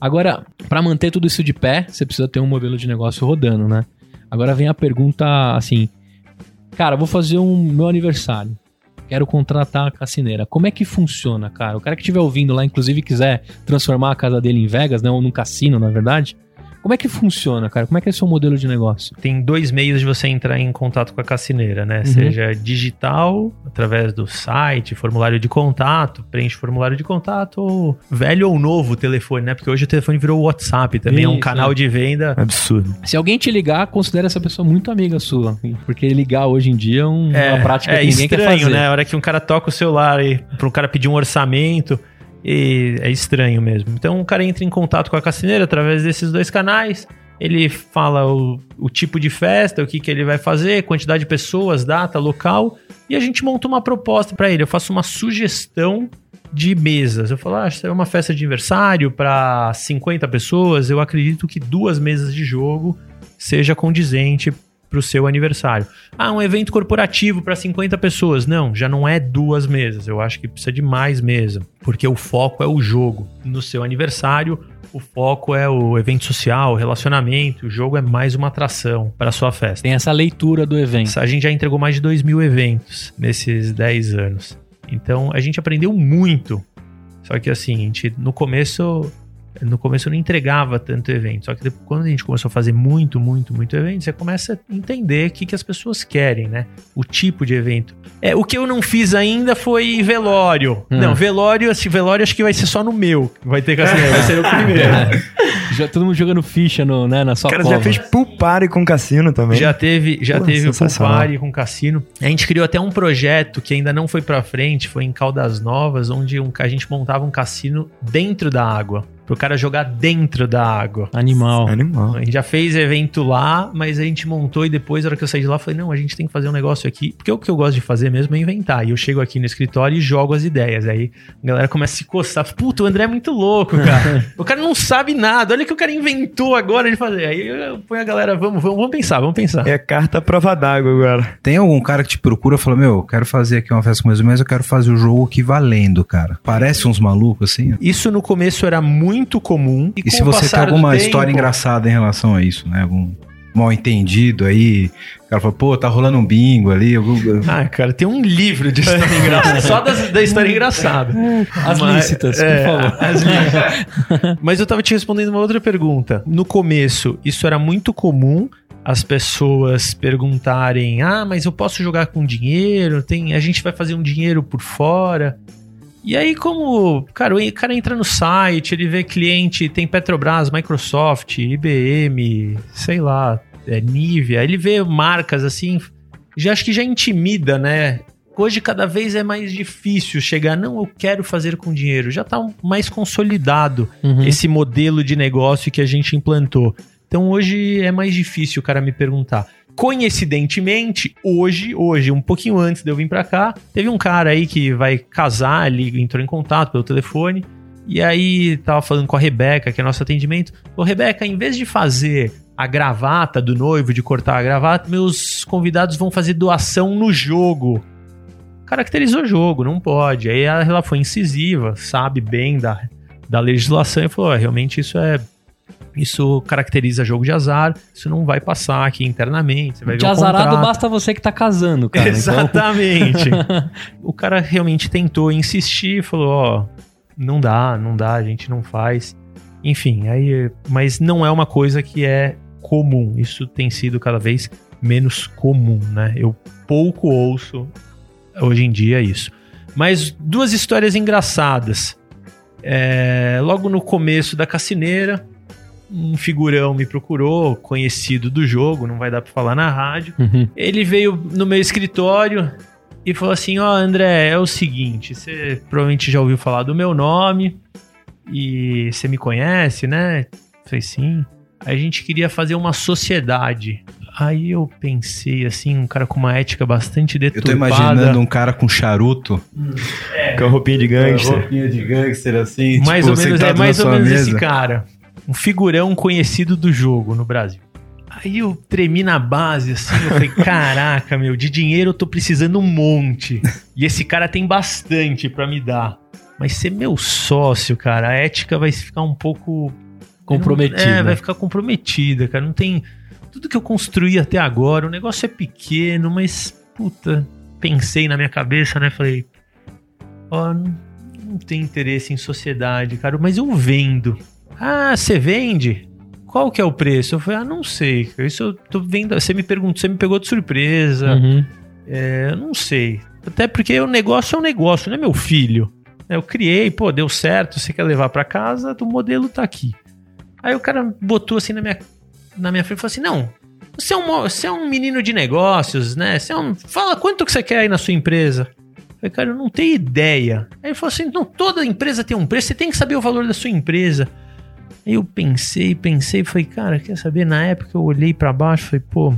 Agora, pra manter tudo isso de pé, você precisa ter um modelo de negócio rodando, né? Agora vem a pergunta assim: Cara, vou fazer um meu aniversário. Quero contratar a cassineira. Como é que funciona, cara? O cara que estiver ouvindo lá, inclusive, quiser transformar a casa dele em Vegas, né? Ou num cassino, na verdade. Como é que funciona, cara? Como é que é o seu modelo de negócio? Tem dois meios de você entrar em contato com a cassineira, né? Uhum. Seja digital, através do site, formulário de contato, preenche formulário de contato, ou velho ou novo telefone, né? Porque hoje o telefone virou WhatsApp também, é um Isso, canal é. de venda. Absurdo. Se alguém te ligar, considere essa pessoa muito amiga sua. Porque ligar hoje em dia é um- uma prática é que ninguém quer estranho, fazer. né? A hora que um cara toca o celular e para um cara pedir um orçamento, e é estranho mesmo. Então o cara entra em contato com a cassineira através desses dois canais. Ele fala o, o tipo de festa, o que, que ele vai fazer, quantidade de pessoas, data, local, e a gente monta uma proposta para ele. Eu faço uma sugestão de mesas. Eu falo, ah, isso é uma festa de aniversário para 50 pessoas. Eu acredito que duas mesas de jogo seja condizente para o seu aniversário. Ah, um evento corporativo para 50 pessoas. Não, já não é duas mesas. Eu acho que precisa de mais mesa, porque o foco é o jogo. No seu aniversário, o foco é o evento social, o relacionamento. O jogo é mais uma atração para sua festa. Tem essa leitura do evento. A gente já entregou mais de 2 mil eventos nesses 10 anos. Então a gente aprendeu muito. Só que assim, a gente, no começo. No começo eu não entregava tanto evento. Só que depois, quando a gente começou a fazer muito, muito, muito evento, você começa a entender o que, que as pessoas querem, né? O tipo de evento. É, o que eu não fiz ainda foi velório. Hum. Não, velório, assim, velório acho que vai ser só no meu. Vai ter que assim, vai ser o primeiro. Já todo mundo jogando ficha no, né, na sua O cara cova. já fez pool party com cassino também. Já teve, já Pô, teve pool party com cassino. A gente criou até um projeto que ainda não foi pra frente, foi em Caldas Novas, onde um- a gente montava um cassino dentro da água. Pro cara jogar dentro da água. Animal. Animal. A gente já fez evento lá, mas a gente montou e depois, na hora que eu saí de lá, eu falei, não, a gente tem que fazer um negócio aqui. Porque o que eu gosto de fazer mesmo é inventar. E eu chego aqui no escritório e jogo as ideias. Aí a galera começa a se coçar. Puta, o André é muito louco, cara. o cara não sabe nada. Olha o que o cara inventou agora de fazer. Aí eu ponho a galera, vamos, vamos, vamos pensar, vamos pensar. É carta prova d'água agora. Tem algum cara que te procura e fala, meu, eu quero fazer aqui uma festa com meus mas eu quero fazer o jogo aqui valendo, cara. Parece uns malucos assim. Isso no começo era muito comum. E, com se você tem alguma tempo- história engraçada em relação a isso, né? Algum mal entendido aí. O cara fala, pô, tá rolando um bingo ali. Ah, cara, tem um livro de história engraçada. Só das- da história engraçada. As Mas- lícitas, por é, favor. as lícitas. Mas eu tava te respondendo uma outra pergunta. No começo, isso era muito comum as pessoas perguntarem: "Ah, mas eu posso jogar com dinheiro? Tem, a gente vai fazer um dinheiro por fora?" E aí, como, cara, o cara entra no site, ele vê cliente, tem Petrobras, Microsoft, IBM, sei lá, é, Nivea, ele vê marcas assim, já acho que já intimida, né? Hoje cada vez é mais difícil chegar, não, eu quero fazer com dinheiro. Já tá mais consolidado Uhum. esse modelo de negócio que a gente implantou. Então hoje é mais difícil o cara me perguntar. Coincidentemente, hoje, hoje, um pouquinho antes de eu vir pra cá, teve um cara aí que vai casar, ele entrou em contato pelo telefone, e aí tava falando com a Rebeca, que é nosso atendimento. Ô, Rebeca, em vez de fazer a gravata do noivo, de cortar a gravata, meus convidados vão fazer doação no jogo. Caracterizou o jogo, não pode. Aí ela foi incisiva, sabe bem da, da legislação e falou: "Ó, realmente isso é. Isso caracteriza jogo de azar, isso não vai passar aqui internamente. Você vai De ver o azarado contrato." basta você que tá casando, cara. Então, Exatamente. o cara realmente tentou insistir, falou, ó, não dá, não dá, a gente não faz. Enfim, aí, mas não é uma coisa que é comum. Isso tem sido cada vez menos comum, né? Eu pouco ouço hoje em dia isso. Mas duas histórias engraçadas. É, logo no começo da cassineira, um figurão me procurou, conhecido do jogo, não vai dar pra falar na rádio. Uhum. Ele veio no meu escritório e falou assim: Ó, André, é o seguinte, você provavelmente já ouviu falar do meu nome e você me conhece, né? Falei, sim. A gente queria fazer uma sociedade. Aí eu pensei assim, um cara com uma ética bastante Eu tô deturpada. imaginando um cara com charuto. Com a roupinha de gangster. roupinha de gangster assim. mais tipo, ou menos, é mais ou menos mesa. esse cara. Um figurão conhecido do jogo no Brasil. Aí eu tremi na base, assim, eu falei, caraca, meu, de dinheiro eu tô precisando um monte. E esse cara tem bastante pra me dar. Mas ser meu sócio, cara, a ética vai ficar um pouco... Comprometida. É, vai ficar comprometida, cara. Não tem... Tudo que eu construí até agora, o negócio é pequeno, mas, puta, pensei na minha cabeça, né? Falei, ó, não, não tem interesse em sociedade, cara, mas eu vendo. Ah, você vende? Qual que é o preço? Eu falei, ah, não sei. Isso eu tô vendo. Você me perguntou, você me pegou de surpresa. Uhum. É, eu não sei. Até porque o negócio é um negócio, não é meu filho. Eu criei, pô, deu certo, você quer levar pra casa, o modelo tá aqui. Aí o cara botou assim na minha, na minha frente e falou assim: não, você é, um, você é um menino de negócios, né? Você é um, fala quanto que você quer aí na sua empresa. Eu falei, cara, eu não tenho ideia. Aí ele falou assim: não, toda empresa tem um preço, você tem que saber o valor da sua empresa. Aí eu pensei, pensei, falei, cara, quer saber? Na época eu olhei pra baixo, falei, pô,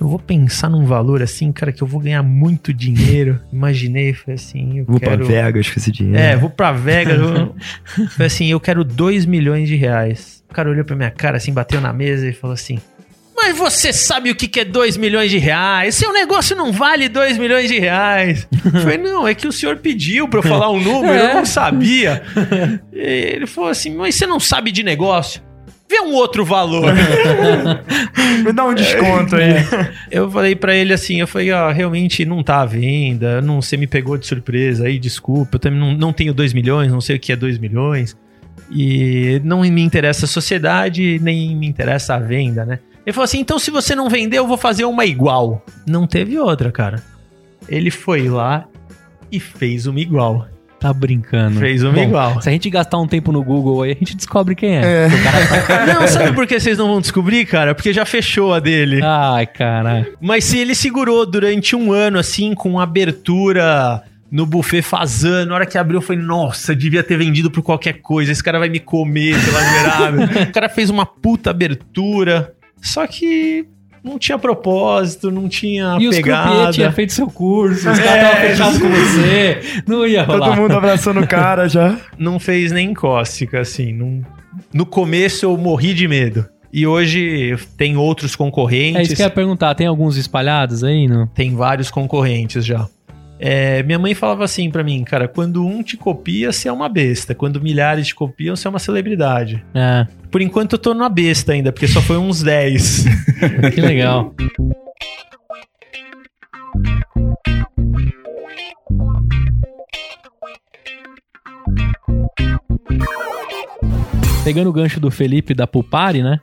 eu vou pensar num valor assim, cara, que eu vou ganhar muito dinheiro. Imaginei, falei assim, eu Vou quero... pra Vegas com esse dinheiro. É, vou pra Vegas. eu... Falei assim, eu quero 2 milhões de reais. O cara olhou pra minha cara assim, bateu na mesa e falou assim: Mas você sabe o que é 2 milhões de reais? Seu negócio não vale 2 milhões de reais. Eu falei, não, é que o senhor pediu pra eu falar um número, eu não sabia. E ele falou assim: Mas você não sabe de negócio? Vê um outro valor. Me dá um desconto aí. Eu falei pra ele assim, eu falei, ó, realmente não tá à venda, não, você me pegou de surpresa aí, desculpa, eu também não, não tenho 2 milhões, não sei o que é 2 milhões, e não me interessa a sociedade, nem me interessa a venda, né? Ele falou assim, então se você não vender, eu vou fazer uma igual. Não teve outra, cara. Ele foi lá e fez uma igual. Tá brincando. Fez uma Bom, igual. Se a gente gastar um tempo no Google aí, a gente descobre quem é. O cara Não, sabe por que vocês não vão descobrir, cara? Porque já fechou a dele. Ai, cara. Mas se ele segurou durante um ano, assim, com abertura no buffet fazendo. Na hora que abriu, eu falei, nossa, devia ter vendido por qualquer coisa. Esse cara vai me comer pela o cara fez uma puta abertura. Só que não tinha propósito, não tinha E pegada. croupier tinha feito seu curso, os É, caras estavam fechados com você. Não ia rolar. Todo mundo abraçando o cara já. não fez nem cócega, assim. não- No começo eu morri de medo. E hoje tem outros É isso concorrentes. que eu ia perguntar. Tem alguns espalhados aí? Não? Tem vários concorrentes já. É, minha mãe falava assim pra mim, cara, quando um te copia, você é uma besta. Quando milhares te copiam, você é uma celebridade. É, Por enquanto eu tô numa besta ainda, porque só foi uns 10. que legal. Pegando o gancho do Felipe da Pulpari, né?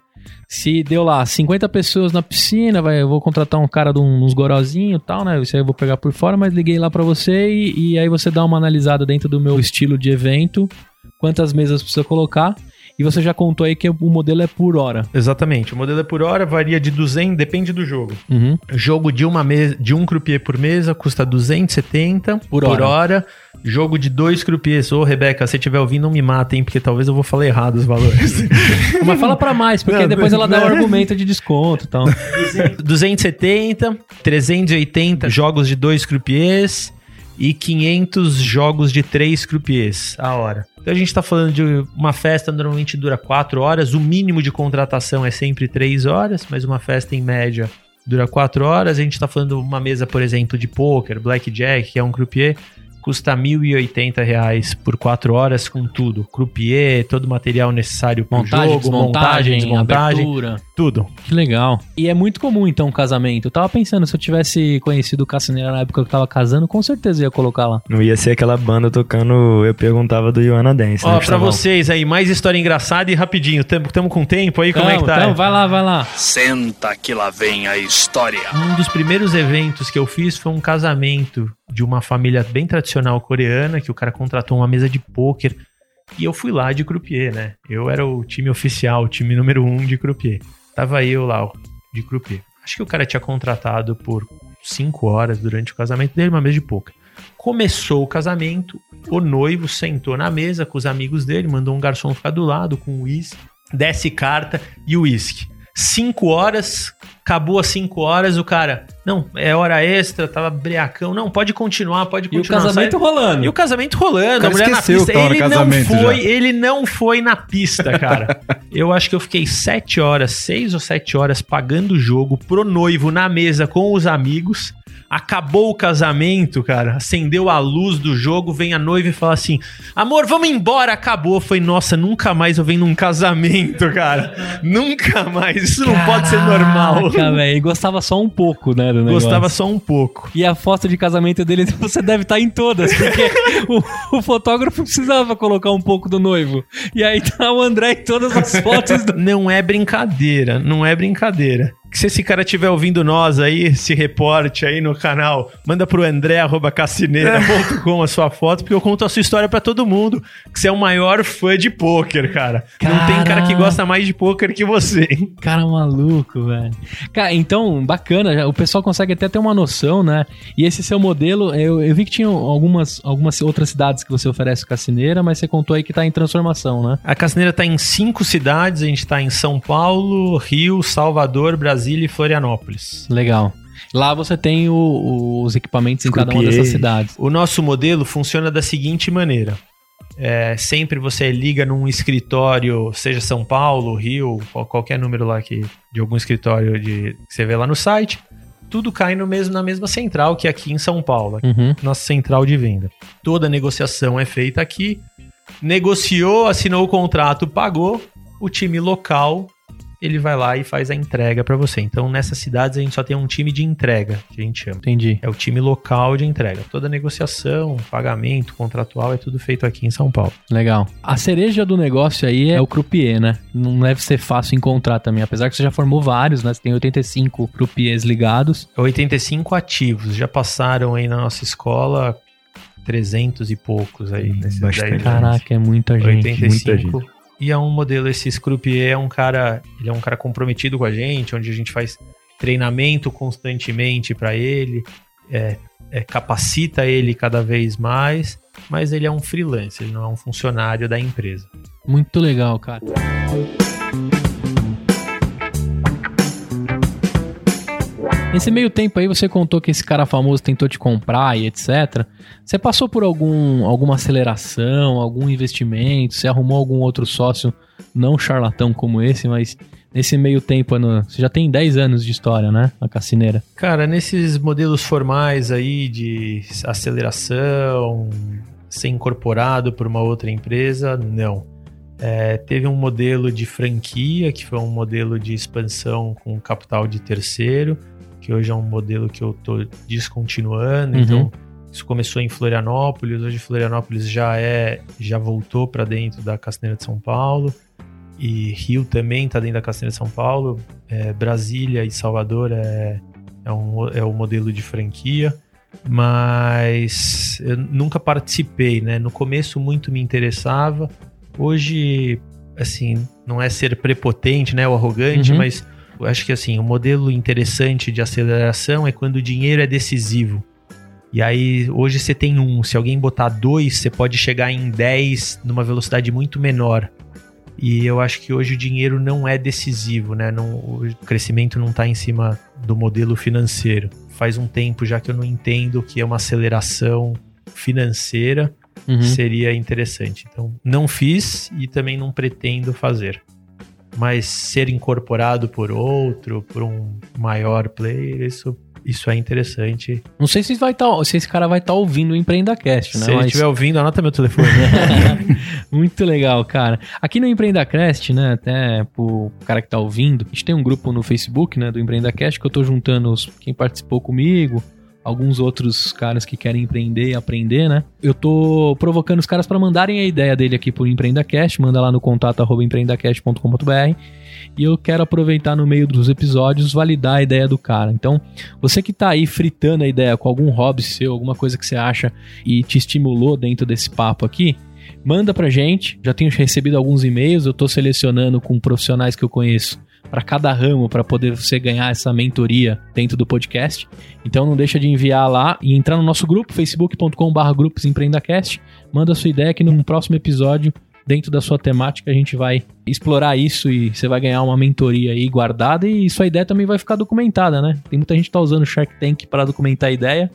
Se deu lá 50 pessoas na piscina, vai, eu vou contratar um cara de uns gorozinhos e tal, né? Isso aí eu vou pegar por fora, mas liguei lá pra você e, e aí você dá uma analisada dentro do meu estilo de evento, quantas mesas precisa colocar. E você já contou aí que o modelo é por hora. Exatamente. O modelo é por hora, varia de 200, depende do jogo. Uhum. Jogo de uma mesa, de um croupier por mesa custa 270 Por hora. Jogo de dois croupiers. Ô, Rebeca, se estiver ouvindo, não me mata, hein? Porque talvez eu vou falar errado os valores. Mas fala pra mais, porque Não, depois ela dá o né? argumento de desconto e tal. 270, 380 jogos de dois croupiers e 500 jogos de três croupiers a hora. Então a gente tá falando de uma festa normalmente dura 4 horas, o mínimo de contratação é sempre 3 horas, mas uma festa em média dura 4 horas. A gente tá falando uma mesa, por exemplo, de poker, blackjack, que é um croupier, custa 1.080 reais por 4 horas com tudo. Croupier, todo o material necessário pro Montagem, jogo, montagem, desmontagem, abertura. tudo. Que legal. E é muito comum, então, um casamento. Eu tava pensando, se eu tivesse conhecido o Cassineira na época que eu tava casando, com certeza eu ia colocar lá. Não ia ser aquela banda tocando. Eu perguntava do Ioana Dance. Ó, né, pra vocês aí, mais história engraçada e rapidinho. Tamo, tamo com tempo aí? Como é que tá? Então, vai lá, vai lá. Senta que lá vem a história. Um dos primeiros eventos que eu fiz foi um casamento de uma família bem tradicional coreana, que o cara contratou uma mesa de pôquer. E eu fui lá de croupier, né? Eu era o time oficial, o time número um de croupier. Tava eu lá, de croupier. Acho que o cara tinha contratado por cinco horas durante o casamento dele uma mesa de pôquer. Começou o casamento, o noivo sentou na mesa com os amigos dele, mandou um garçom ficar do lado com uísque, desce carta e uísque. Cinco horas, acabou as cinco horas, o cara, não, é hora extra, tava briacão, não, pode continuar, pode E o continuar. casamento rolando. e o casamento rolando, a mulher na pista. Ele não foi, já. ele não foi na pista, cara. eu acho que eu fiquei sete horas, seis ou sete horas pagando o jogo pro noivo na mesa com os amigos. Acabou o casamento, cara. Acendeu a luz do jogo, vem a noiva e fala assim: Amor, vamos embora, acabou. Foi, nossa, nunca mais eu venho num casamento, cara. nunca mais. Isso não pode ser normal. Velho. Gostava só um pouco, né. Gostava só um pouco. E a foto de casamento dele, você deve estar em todas, porque o, o fotógrafo precisava colocar um pouco do noivo. E aí tá o André em todas as fotos do... Não é brincadeira, não é brincadeira. Se esse cara estiver ouvindo nós aí, esse reporte aí no canal, manda pro andré.cacineira.com a sua foto, porque eu conto a sua história pra todo mundo. Que você é o maior fã de pôquer, cara. Não tem cara que gosta mais de pôquer que você. Cara maluco, velho. Cara, então, bacana, o pessoal consegue até ter uma noção, né? E esse seu modelo, eu, eu vi que tinha algumas, algumas outras cidades que você oferece cassineira, mas você contou aí que tá em transformação, né? A Cacineira tá em cinco cidades, a gente tá em São Paulo, Rio, Salvador, Brasília e Florianópolis. Legal. Lá você tem o- os equipamentos em cada uma dessas cidades. O nosso modelo funciona da seguinte maneira. É, sempre você liga num escritório, seja São Paulo, Rio, qual- qualquer número lá que, de algum escritório de, que você vê lá no site, tudo cai no mesmo, na mesma central que é aqui em São Paulo, Uhum. nossa central de venda. Toda negociação é feita aqui. Negociou, assinou o contrato, pagou, o time local ele vai lá e faz a entrega para você. Então nessas cidades a gente só tem um time de entrega, que a gente chama. Entendi. É o time local de entrega. Toda negociação, pagamento, contratual é tudo feito aqui em São Paulo. Legal. A cereja do negócio aí é o croupier, né? Não deve ser fácil encontrar também. Apesar que você já formou vários, né? Você tem 85 croupiers ligados. 85 ativos. Já passaram aí na nossa escola 300 e poucos aí. Hum, bastante. 10 anos. Caraca, é muita gente. 85. E é um modelo, esse croupier é um cara, ele é um cara comprometido com a gente, onde a gente faz treinamento constantemente para ele. É, é, capacita ele cada vez mais, mas ele é um freelancer, ele não é um funcionário da empresa. Muito legal, cara. Nesse meio tempo aí, você contou que esse cara famoso tentou te comprar e etc. Você passou por algum, alguma aceleração, algum investimento? Você arrumou algum outro sócio, não charlatão como esse, mas nesse meio tempo, você já tem 10 anos de história, né? Na Cassineira. Cara, nesses modelos formais aí de aceleração, ser incorporado por uma outra empresa, não. É, teve um modelo de franquia, que foi um modelo de expansão com capital de terceiro que hoje é um modelo que eu estou descontinuando. Uhum. Então, isso começou em Florianópolis, hoje Florianópolis já é já voltou para dentro da Castanheira de São Paulo. E Rio também está dentro da Castanheira de São Paulo. É, Brasília e Salvador é, é, um, é o modelo de franquia. Mas eu nunca participei, né? No começo muito me interessava. Hoje, assim, não é ser prepotente, né? O arrogante, uhum. mas acho que assim, o um modelo interessante de aceleração é quando o dinheiro é decisivo. E aí, hoje você tem um, se alguém botar dois, você pode chegar em 10 numa velocidade muito menor. E eu acho que hoje o dinheiro não é decisivo, né? Não, o crescimento não está em cima do modelo financeiro. Faz um tempo já que eu não entendo que é uma aceleração financeira uhum. seria interessante. Então, não fiz e também não pretendo fazer mas ser incorporado por outro, por um maior player, isso, isso é interessante. Não sei se, vai tá, se esse cara vai estar tá ouvindo o EmpreendaCast, né? Se ele estiver ouvindo, anota meu telefone. Muito legal, cara. Aqui no EmpreendaCast, né, até pro cara que tá ouvindo, a gente tem um grupo no Facebook, né, do EmpreendaCast, que eu tô juntando os, quem participou comigo, alguns outros caras que querem empreender e aprender, né? Eu tô provocando os caras para mandarem a ideia dele aqui por EmpreendaCast, manda lá no contato arroba empreendacast.com.br e eu quero aproveitar no meio dos episódios validar a ideia do cara. Então, você que tá aí fritando a ideia com algum hobby seu, alguma coisa que você acha e te estimulou dentro desse papo aqui, manda pra gente. Já tenho recebido alguns e-mails, eu tô selecionando com profissionais que eu conheço para cada ramo para poder você ganhar essa mentoria dentro do podcast. Então não deixa de enviar lá e entrar no nosso grupo facebook.com/barra grupos empreendacast. Manda a sua ideia que no próximo episódio dentro da sua temática a gente vai explorar isso e você vai ganhar uma mentoria aí guardada e sua ideia também vai ficar documentada, né? Tem muita gente que tá usando o Shark Tank para documentar a ideia.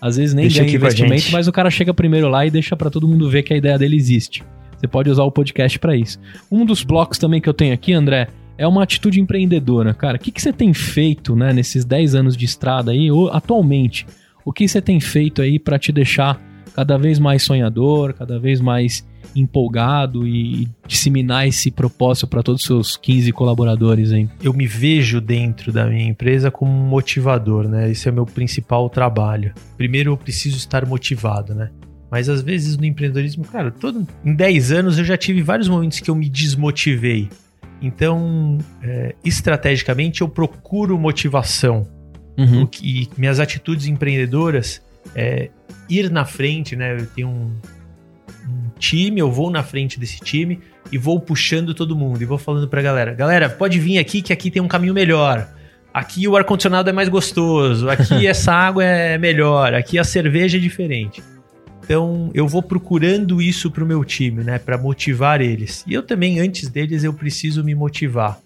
Às vezes nem deixa ganha investimento, mas o cara chega primeiro lá e deixa para todo mundo ver que a ideia dele existe. Você pode usar o podcast para isso. Um dos blocos também que eu tenho aqui, André, é uma atitude empreendedora, cara. O que, que você tem feito, né, nesses 10 anos de estrada aí, ou atualmente? O que você tem feito aí para te deixar cada vez mais sonhador, cada vez mais empolgado e disseminar esse propósito para todos os seus 15 colaboradores hein? Eu me vejo dentro da minha empresa como um motivador, né? Esse é o meu principal trabalho. Primeiro eu preciso estar motivado, né? Mas às vezes no empreendedorismo, cara, todo, em 10 anos eu já tive vários momentos que eu me desmotivei. Então, é, estrategicamente, eu procuro motivação. Uhum. E minhas atitudes empreendedoras é ir na frente, né? Eu tenho um, um, time, eu vou na frente desse time e vou puxando todo mundo e vou falando pra galera: galera, pode vir aqui que aqui tem um caminho melhor. Aqui o ar-condicionado é mais gostoso, aqui essa água é melhor, aqui a cerveja é diferente. Então eu vou procurando isso para o meu time, né, para motivar eles. E eu também, antes deles, eu preciso me motivar.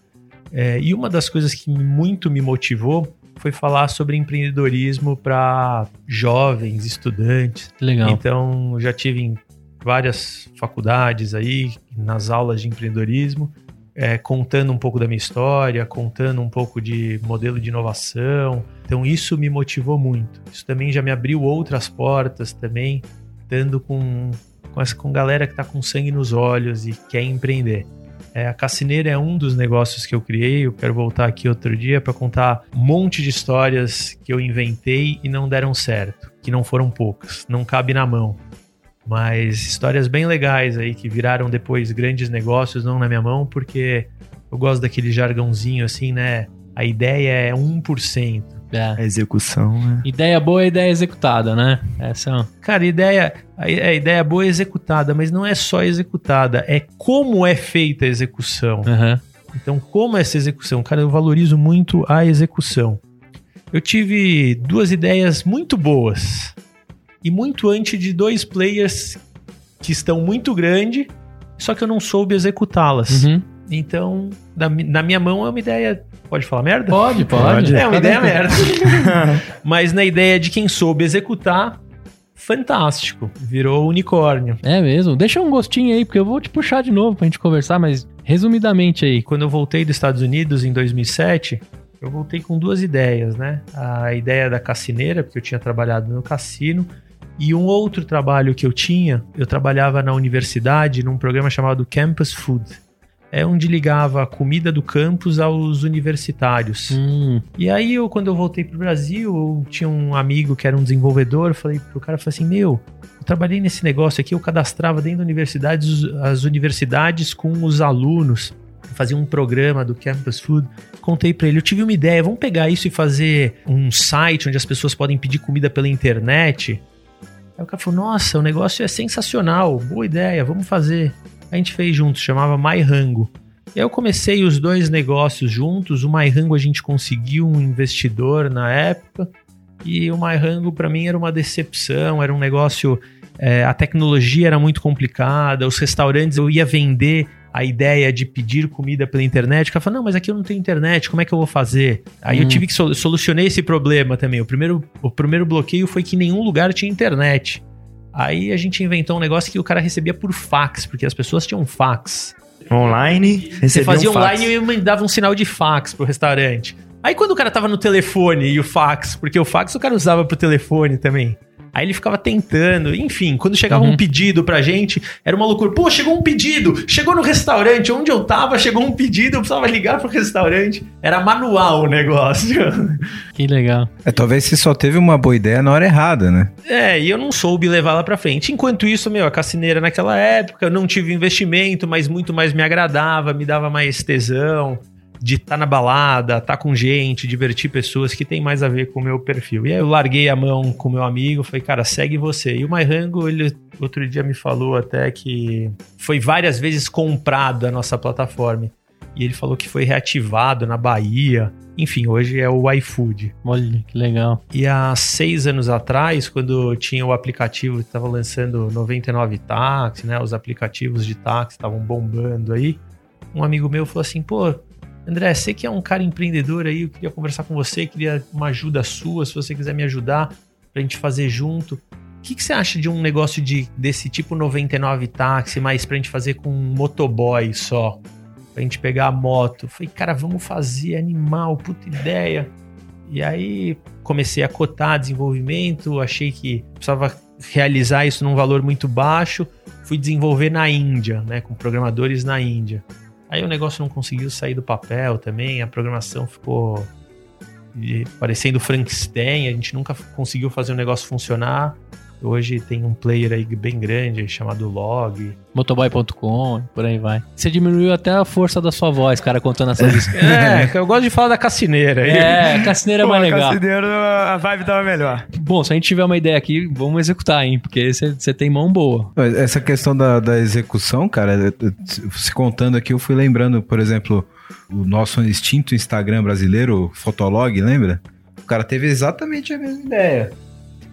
É, e uma das coisas que muito me motivou foi falar sobre empreendedorismo para jovens, estudantes. Legal. Então já tive em várias faculdades aí, nas aulas de empreendedorismo, é, contando um pouco da minha história, contando um pouco de modelo de inovação. Então isso me motivou muito. Isso também já me abriu outras portas também lidando com, com, essa, com galera que está com sangue nos olhos e quer empreender. É, a Cassineira é um dos negócios que eu criei. Eu quero voltar aqui outro dia para contar um monte de histórias que eu inventei e não deram certo, que não foram poucas, não cabe na mão. Mas histórias bem legais aí que viraram depois grandes negócios, não na minha mão, porque eu gosto daquele jargãozinho assim, né? A ideia é 1%. É. A execução, né? Ideia boa é ideia executada, né? Essa é Cara, ideia, a, a ideia boa é executada, mas não é só executada, é como é feita a execução. Uhum. Então, como é essa execução? Cara, eu valorizo muito a execução. Eu tive duas ideias muito boas e muito antes de dois players que estão muito grande, só que eu não soube executá-las. Uhum. Então, mi- na minha mão é uma ideia. Pode falar merda? Pode, pode. É uma ideia merda. Mas na ideia de quem soube executar, fantástico. Virou unicórnio. É mesmo. Deixa um gostinho aí, porque eu vou te puxar de novo pra gente conversar, mas resumidamente aí. Quando eu voltei dos Estados Unidos em 2007, eu voltei com duas ideias, né? A ideia da cassineira, porque eu tinha trabalhado no cassino, e um outro trabalho que eu tinha, eu trabalhava na universidade num programa chamado Campus Food. É onde ligava a comida do campus aos universitários. Hum, E aí, eu, quando eu voltei pro Brasil, eu tinha um amigo que era um desenvolvedor, eu falei pro cara, falei assim, meu, eu trabalhei nesse negócio aqui, eu cadastrava dentro da universidade as universidades com os alunos, fazia um programa do Campus Food, contei pra ele, eu tive uma ideia, vamos pegar isso e fazer um site onde as pessoas podem pedir comida pela internet? Aí o cara falou, nossa, o negócio é sensacional, boa ideia, vamos fazer. A gente fez juntos, chamava MyRango. E aí eu comecei os dois negócios juntos. O MyRango a gente conseguiu um investidor na época. E o MyRango para mim era uma decepção, era um negócio. é, a tecnologia era muito complicada, os restaurantes eu ia vender a ideia de pedir comida pela internet. O cara falou: não, mas aqui eu não tenho internet, como é que eu vou fazer? Aí eu Hum. tive que sol- solucionei esse problema também. O primeiro, o primeiro bloqueio foi que nenhum lugar tinha internet. Aí a gente inventou um negócio que o cara recebia por fax, porque as pessoas tinham fax. Online, Você fazia um fax. online e mandava um sinal de fax pro restaurante. Aí quando o cara tava no telefone e o fax, porque o fax o cara usava pro telefone também. Aí ele ficava tentando, enfim, quando chegava Uhum. um pedido pra gente, era uma loucura. Pô, chegou um pedido, chegou no restaurante, onde eu tava, chegou um pedido, eu precisava ligar pro restaurante. Era manual o negócio. que legal. É, talvez você só teve uma boa ideia na hora errada, né? É, e eu não soube levá-la pra frente. Enquanto isso, meu, a cassineira naquela época, eu não tive investimento, mas muito mais me agradava, me dava mais tesão de estar na balada, estar com gente, divertir pessoas que tem mais a ver com o meu perfil. E aí eu larguei a mão com o meu amigo, falei, cara, segue você. E o MyRango, ele outro dia me falou até que foi várias vezes comprado a nossa plataforma. E ele falou que foi reativado na Bahia. Enfim, hoje é o iFood. Olha, que legal. E há seis anos atrás, quando tinha o aplicativo que estava lançando 99 táxi, né? Os aplicativos de táxi estavam bombando aí. Um amigo meu falou assim: pô, André, você que é um cara empreendedor aí, eu queria conversar com você, queria uma ajuda sua, se você quiser me ajudar pra gente fazer junto. O que, que você acha de um negócio de, desse tipo 99 táxi, mas pra gente fazer com um motoboy só? Pra gente pegar a moto. Falei, cara, vamos fazer animal, puta ideia. E aí comecei a cotar desenvolvimento, achei que precisava realizar isso num valor muito baixo, fui desenvolver na Índia, né, com programadores na Índia. Aí o negócio não conseguiu sair do papel também, a programação ficou e, parecendo Frankenstein, a gente nunca conseguiu fazer o negócio funcionar. Hoje tem um player aí bem grande chamado Log. Motoboy.com, por aí vai. Você diminuiu até a força da sua voz, cara, contando essas histórias. É, eu gosto de falar da cassineira. aí. É, a cassineira é mais legal. Cassineiro, a vibe tava melhor. Bom, se a gente tiver uma ideia aqui, vamos executar, hein? Porque você tem mão boa. Essa questão da, da execução, cara, se contando aqui, eu fui lembrando, por exemplo, o nosso extinto Instagram brasileiro, Fotolog, lembra? O cara teve exatamente a mesma ideia.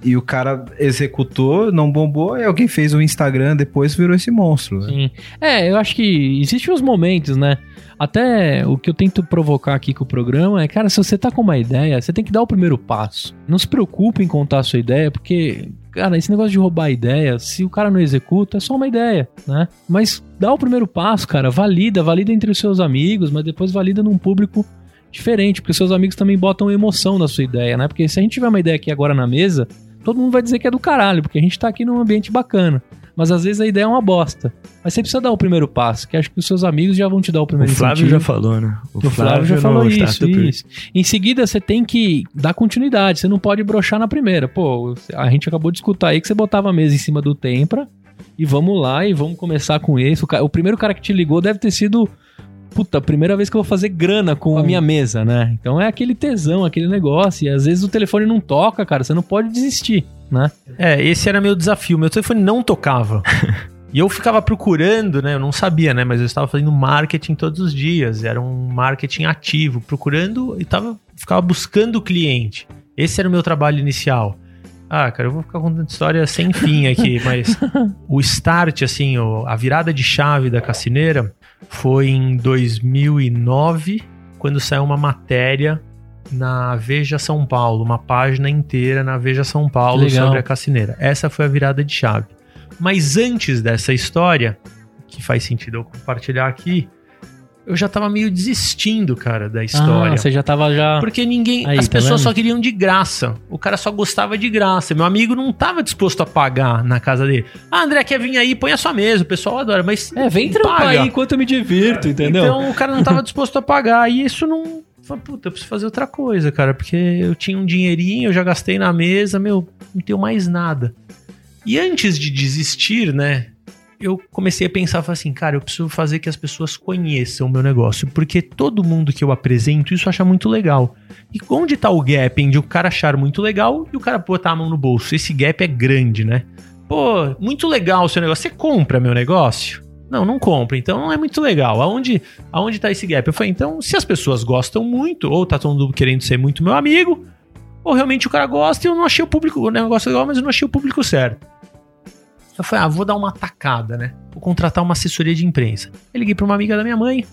E o cara executou, não bombou, e alguém fez o Instagram, depois virou esse monstro. né? Sim. É, eu acho que existem os momentos, né? Até o que eu tento provocar aqui com o programa é, cara, se você tá com uma ideia, você tem que dar o primeiro passo. Não se preocupe em contar a sua ideia, porque, cara, esse negócio de roubar ideia, se o cara não executa, é só uma ideia, né? Mas dá o primeiro passo, cara, valida, valida entre os seus amigos, mas depois valida num público diferente, porque seus amigos também botam emoção na sua ideia, né? Porque se a gente tiver uma ideia aqui agora na mesa, todo mundo vai dizer que é do caralho, porque a gente tá aqui num ambiente bacana. Mas às vezes a ideia é uma bosta. Mas você precisa dar o primeiro passo, que acho que os seus amigos já vão te dar o O primeiro Flávio incentivo. já falou, né? O Flávio já no falou isso, isso. Em seguida, você tem que dar continuidade. Você não pode brochar na primeira. Pô, a gente acabou de escutar aí que você botava a mesa em cima do Tempra e vamos lá e vamos começar com esse. O, ca- o primeiro cara que te ligou deve ter sido. Puta, primeira vez que eu vou fazer grana com a minha mesa, né? Então é aquele tesão, aquele negócio. E às vezes o telefone não toca, cara. Você não pode desistir, né? É, esse era meu desafio. Meu telefone não tocava. e eu ficava procurando, né? Eu não sabia, né? Mas eu estava fazendo marketing todos os dias. Era um marketing ativo, procurando e tava ficava buscando o cliente. Esse era o meu trabalho inicial. Ah, cara, eu vou ficar contando história sem fim aqui, mas o start, assim, a virada de chave da Cassineira foi em 2009, quando saiu uma matéria na Veja São Paulo, uma página inteira na Veja São Paulo Legal. sobre a Cassineira. Essa foi a virada de chave. Mas antes dessa história, que faz sentido eu compartilhar aqui, eu já tava meio desistindo, cara, da história. Ah, você já tava já. Porque ninguém. Aí, as tá pessoas vendo? só queriam de graça. O cara só gostava de graça. Meu amigo não tava disposto a pagar na casa dele. Ah, André, quer vir aí? Põe a sua mesa. O pessoal adora. Mas. É, vem trampar paga. aí enquanto eu me divirto, entendeu? Então o cara não tava disposto a pagar. E isso não. Falei, puta, eu preciso fazer outra coisa, cara. Porque eu tinha um dinheirinho, eu já gastei na mesa, meu, não tenho mais nada. E antes de desistir, né? Eu comecei a pensar, assim, cara, eu preciso fazer que as pessoas conheçam o meu negócio, porque todo mundo que eu apresento isso acha muito legal. E onde tá o gap entre o cara achar muito legal e o cara botar a mão no bolso? Esse gap é grande, né? Pô, muito legal o seu negócio. Você compra meu negócio? Não, não compra. Então não é muito legal. Aonde, aonde tá esse gap? Eu falei, então, se as pessoas gostam muito, ou tá todo mundo querendo ser muito meu amigo, ou realmente o cara gosta e eu não achei o público, o negócio legal, mas eu não achei o público certo. Eu falei, ah, vou dar uma tacada, né? Vou contratar uma assessoria de imprensa. Eu liguei pra uma amiga da minha mãe,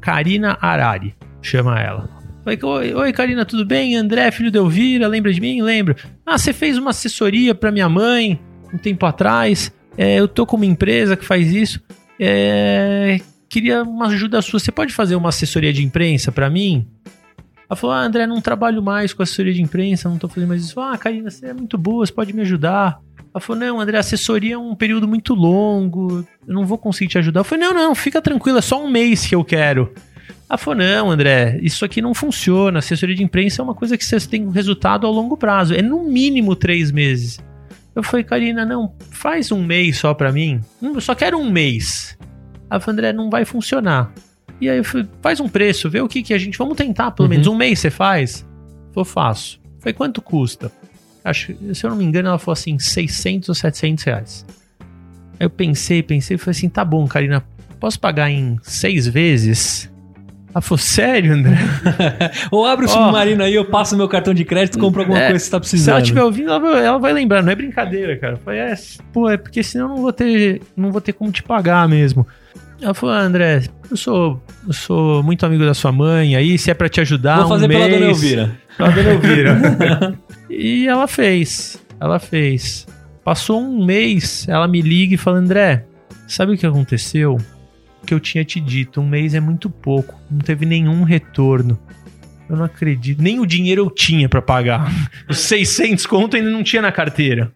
Karina Arari, chama ela. Falei, oi, oi Karina, tudo bem? André, filho de Elvira, lembra de mim? Lembro. Ah, você fez uma assessoria pra minha mãe um tempo atrás. É, eu tô com uma empresa que faz isso. É, queria uma ajuda sua. Você pode fazer uma assessoria de imprensa pra mim? Ela falou: ah, André, não trabalho mais com assessoria de imprensa, não tô fazendo mais isso. Ah, Karina, você é muito boa, você pode me ajudar. Ela falou: não, André, assessoria é um período muito longo, eu não vou conseguir te ajudar. Eu falei: não, não, fica tranquilo, é só um mês que eu quero. Ela falou: não, André, isso aqui não funciona. Assessoria de imprensa é uma coisa que você tem um resultado a longo prazo, é no mínimo três meses. Eu falei, Karina, não, faz um mês só pra mim. Eu só quero um mês. Ela falou, André, não vai funcionar. E aí eu falei, faz um preço, vê o que, que a gente. Vamos tentar, pelo Uhum. menos um mês você faz? Falei, faço. Falei, quanto custa? Acho, se eu não me engano, ela falou assim, 600 ou 700 reais. Aí eu pensei, pensei, falei assim, tá bom, Karina, posso pagar em seis vezes? Ela falou, sério, André? Ou abre o Ó. submarino aí, eu passo meu cartão de crédito compro alguma É, coisa que você tá Se ela precisando. estiver ouvindo, ela vai, ela vai lembrar, não é brincadeira, cara. Eu falei, é, pô, é porque senão eu não vou ter, não vou ter como te pagar mesmo. Ela falou, ah, André, eu sou, eu sou muito amigo da sua mãe, aí se é pra te ajudar, Vou fazer um pela mês, Dona Elvira. Pela Dona Elvira. e ela fez, ela fez. Passou um mês, ela me liga e fala, André, sabe o que aconteceu? O que eu tinha te dito, um mês é muito pouco, não teve nenhum retorno. Eu não acredito. Nem o dinheiro eu tinha pra pagar. Os 600 conto ainda não tinha na carteira.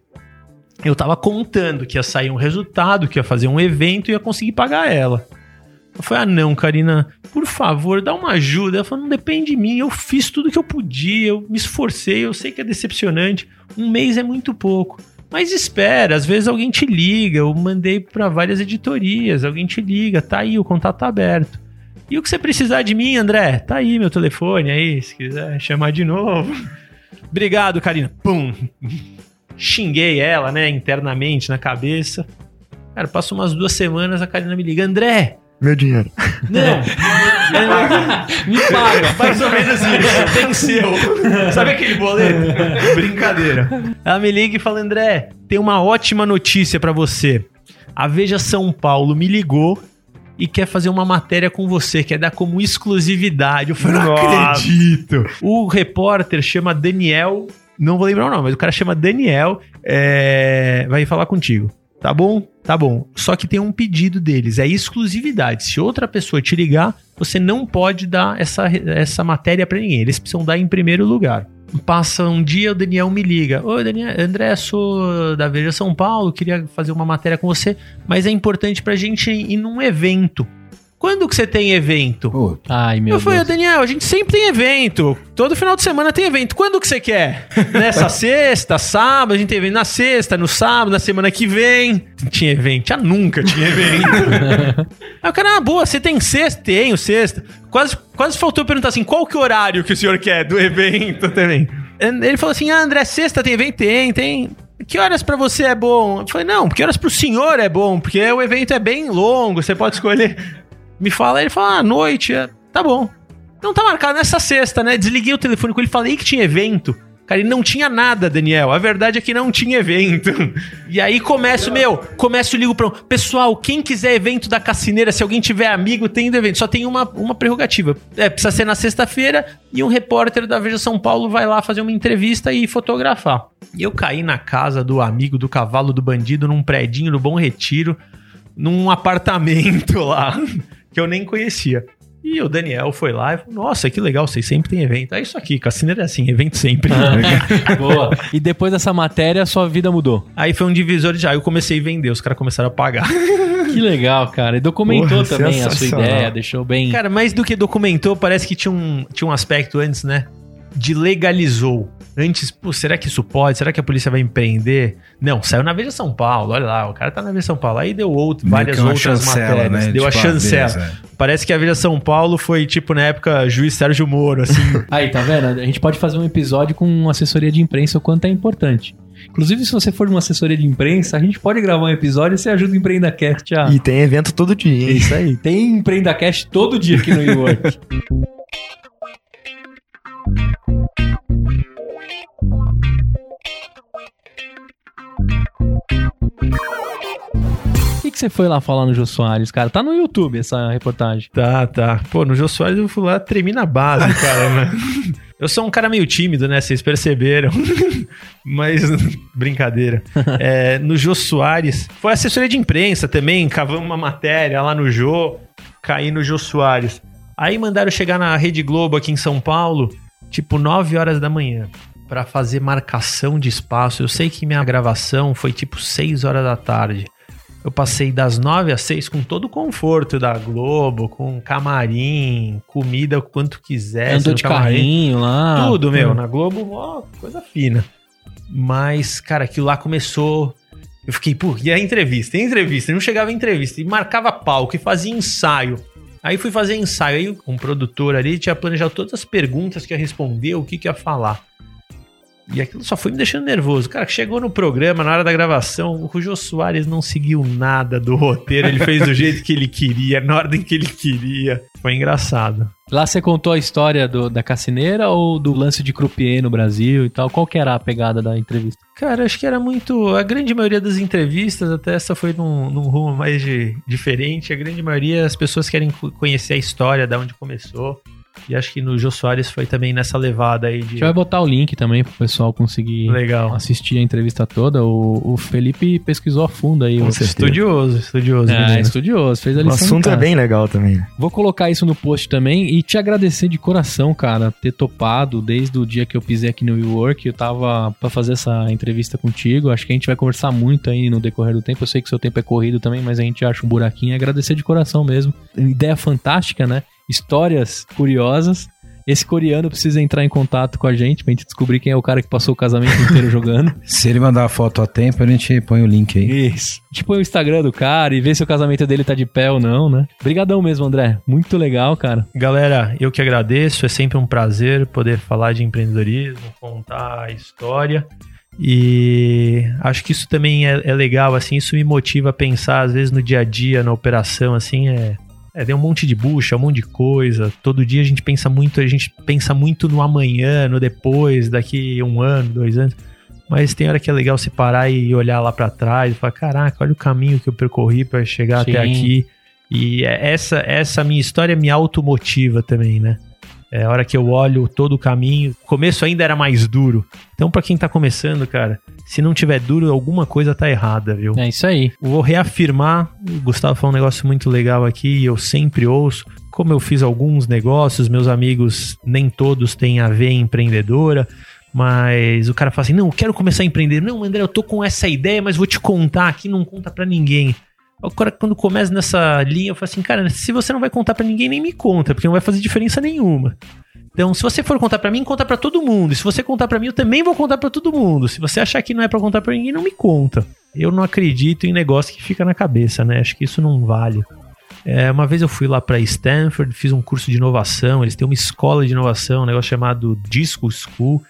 Eu tava contando que ia sair um resultado, que ia fazer um evento e ia conseguir pagar ela. Eu falei, ah não, Karina, por favor, dá uma ajuda. Ela falou, não depende de mim, eu fiz tudo que eu podia, eu me esforcei, eu sei que é decepcionante. Um mês é muito pouco. Mas espera, às vezes alguém te liga, eu mandei pra várias editorias, alguém te liga, tá aí, o contato tá aberto. E o que você precisar de mim, André? Tá aí meu telefone aí, se quiser chamar de novo. Obrigado, Karina. Pum. Xinguei ela, né, internamente na cabeça. Cara, passa umas duas semanas, a Karina me liga. André, Meu dinheiro. não. Me paga. Mais ou menos isso. Venceu. Sabe aquele boleto? Brincadeira. Ela me liga e fala: André, tem uma ótima notícia pra você. A Veja São Paulo me ligou e quer fazer uma matéria com você, quer dar como exclusividade. Eu falei, não acredito. O repórter chama Daniel, não vou lembrar o nome, mas o cara chama Daniel, é, vai falar contigo. Tá bom? Tá bom. Só que tem um pedido deles, é exclusividade. Se outra pessoa te ligar, você não pode dar essa, essa matéria pra ninguém. Eles precisam dar em primeiro lugar. Passa um dia, o Daniel me liga. Oi, Daniel, André, sou da Veja São Paulo, queria fazer uma matéria com você, mas é importante pra gente ir num evento. Quando que você tem evento? Pô, Ai, meu eu falei, Deus. Daniel, a gente sempre tem evento. Todo final de semana tem evento. Quando que você quer? Nessa sexta, sábado, a gente tem evento na sexta, no sábado, na semana que vem. Tinha evento. Já nunca tinha evento. Aí o cara, ah, boa, você tem sexta? Tenho sexta. Quase, quase faltou perguntar assim, qual que é o horário que o senhor quer do evento também? Ele falou assim, ah, André, sexta tem evento? Tem, tem. Que horas pra você é bom? Eu falei, não, que horas pro senhor é bom? Porque o evento é bem longo, você pode escolher. Me fala, ele fala, ah, noite, é, tá bom. Não tá marcado nessa sexta, né? Desliguei o telefone com ele, falei que tinha evento. Cara, e não tinha nada, Daniel. A verdade é que não tinha evento. E aí começo, meu, começo ligo pra um. Pessoal, quem quiser evento da Cassineira, se alguém tiver amigo, tem evento. Só tem uma, uma prerrogativa. É, precisa ser na sexta-feira e um repórter da Veja São Paulo vai lá fazer uma entrevista e fotografar. E eu caí na casa do amigo do cavalo do bandido, num predinho no Bom Retiro, num apartamento lá, que eu nem conhecia. E o Daniel foi lá e falou: Nossa, que legal, vocês sempre têm evento. É isso aqui, Cassineira é assim, evento sempre. Boa. E depois dessa matéria, sua vida mudou. Aí foi um divisor de. Aí eu comecei a vender, os caras começaram a pagar. Que legal, cara. E documentou Porra, também a sua ideia, deixou bem. Cara, mais do que documentou, parece que tinha um, tinha um aspecto antes, né? De legalizou. Antes, pô, será que isso pode? Será que a polícia vai me prender? Não, saiu na Veja São Paulo, olha lá, o cara tá na Veja São Paulo. Aí deu outro, várias outras chancela, matérias. né? Deu a Tipo, chancela. beleza. Parece que a Veja São Paulo foi, tipo, na época, juiz Sérgio Moro, assim. Aí, tá vendo? A gente pode fazer um episódio com assessoria de imprensa, o quanto é importante. Inclusive, se você for de uma assessoria de imprensa, a gente pode gravar um episódio e você ajuda o EmpreendaCast a... E tem evento todo dia, hein? Isso aí. Tem EmpreendaCast todo dia aqui no YouWork. O você foi lá falar no Jô Soares, cara? Tá no YouTube essa reportagem. Tá, tá. Pô, no Jô Soares eu fui lá, tremi na base, cara. né? Eu sou um cara meio tímido, né? Vocês perceberam. Mas, brincadeira. É, no Jô Soares, foi assessoria de imprensa também, cavamos uma matéria lá no Jô, caí no Jô Soares. Aí mandaram chegar na Rede Globo aqui em São Paulo, tipo 9 horas da manhã, pra fazer marcação de espaço. Eu sei que minha gravação foi tipo 6 horas da tarde. Eu passei das 9 às 6 com todo o conforto da Globo, com camarim, comida o quanto quiser. Andou de camarim. carrinho lá. Tudo, meu. Na Globo, ó, coisa fina. Mas, cara, aquilo lá começou. Eu fiquei, pô, e a entrevista? E a entrevista? Eu não chegava em entrevista. E marcava palco e fazia ensaio. Aí fui fazer ensaio. Aí um produtor ali tinha planejado todas as perguntas que ia responder, o que, que ia falar. E aquilo só foi me deixando nervoso. Cara, chegou no programa, na hora da gravação, o Jô Soares não seguiu nada do roteiro. Ele fez do jeito que ele queria, na ordem que ele queria. Foi engraçado. Lá você contou a história do- da cassineira ou do lance de croupier no Brasil e tal? Qual que era a pegada da entrevista? Cara, acho que era muito. A grande maioria das entrevistas, até essa foi num, num rumo mais de- diferente. A grande maioria, as pessoas querem co- conhecer a história, da onde começou. E acho que no Jô Soares foi também nessa levada aí A de. gente vai botar o link também pro pessoal conseguir Legal. assistir a entrevista toda. O, o Felipe pesquisou a fundo aí. Com o-. Estudioso, estudioso. É, menino. estudioso, fez a O lição de assunto é bem legal também. né? Vou colocar isso no post também e te agradecer de coração, cara, ter topado desde o dia que eu pisei aqui no WeWork. Eu tava pra fazer essa entrevista contigo. Acho que a gente vai conversar muito aí no decorrer do tempo. Eu sei que seu tempo é corrido também, mas a gente acha um buraquinho. Agradecer de coração mesmo. Ideia fantástica, né? Histórias curiosas. Esse coreano precisa entrar em contato com a gente pra gente descobrir quem é o cara que passou o casamento inteiro jogando. Se ele mandar a foto a tempo, a gente põe o link aí. Isso. Tipo o Instagram do cara e ver se o casamento dele tá de pé ou não, né? Obrigadão mesmo, André. Muito legal, cara. Galera, eu que agradeço. É sempre um prazer poder falar de empreendedorismo, contar a história. E acho que isso também é, é legal, assim, isso me motiva a pensar, às vezes, no dia a dia, na operação, assim, é. É, tem um monte de bucha, um monte de coisa. Todo dia a gente pensa muito, a gente pensa muito no amanhã, no depois, daqui um ano, dois anos. Mas tem hora que é legal você parar e olhar lá pra trás e falar: caraca, olha o caminho que eu percorri pra chegar Sim. até aqui. E é- essa, essa minha história me automotiva também, né? É a hora que eu olho todo o caminho. O começo ainda era mais duro. Então, pra quem tá começando, cara, se não tiver duro, alguma coisa tá errada, viu? É isso aí. Vou reafirmar, o Gustavo falou um negócio muito legal aqui, e eu sempre ouço. Como eu fiz alguns negócios, meus amigos, nem todos têm a ver empreendedora, mas o cara fala assim: não, eu quero começar a empreender. Não, André, eu tô com essa ideia, mas vou te contar aqui, não conta pra ninguém. Cara, quando começa nessa linha, eu falo assim, cara, se você não vai contar pra ninguém, nem me conta, porque não vai fazer diferença nenhuma. Então, se você for contar pra mim, conta pra todo mundo. E se você contar pra mim, eu também vou contar pra todo mundo. Se você achar que não é pra contar pra ninguém, não me conta. Eu não acredito em negócio que fica na cabeça, né? Acho que isso não vale. É, uma vez eu fui lá pra Stanford, fiz um curso de inovação. Eles têm uma escola de inovação, um negócio chamado Disco School,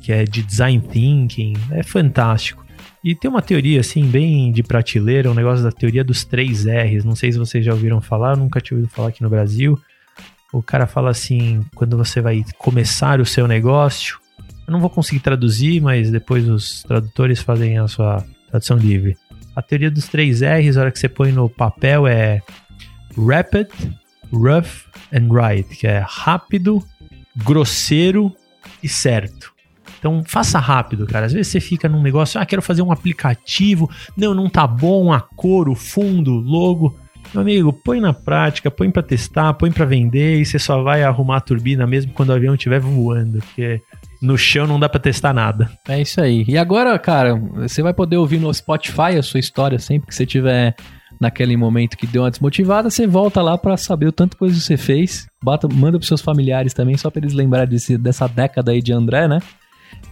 que é de design thinking. É fantástico. E tem uma teoria, assim, bem de prateleira, um negócio da teoria dos três R's. Não sei se vocês já ouviram falar, nunca tinha ouvido falar aqui no Brasil. o cara fala assim, quando você vai começar o seu negócio, eu não vou conseguir traduzir, mas depois os tradutores fazem a sua tradução livre. A teoria dos três R's, a hora que você põe no papel, é rapid, rough and right, que é rápido, grosseiro e certo. Então faça rápido, cara. Às vezes você fica num negócio, ah, quero fazer um aplicativo, não, não tá bom, a cor, o fundo, logo. Meu amigo, põe na prática, põe para testar, põe para vender e você só vai arrumar a turbina mesmo quando o avião estiver voando, porque no chão não dá para testar nada. É isso aí. E agora, cara, você vai poder ouvir no Spotify a sua história sempre que você tiver naquele momento que deu uma desmotivada, você volta lá para saber o tanto coisa que você fez. Bota, manda pros seus familiares também, só para eles lembrarem desse, dessa década aí de André, né?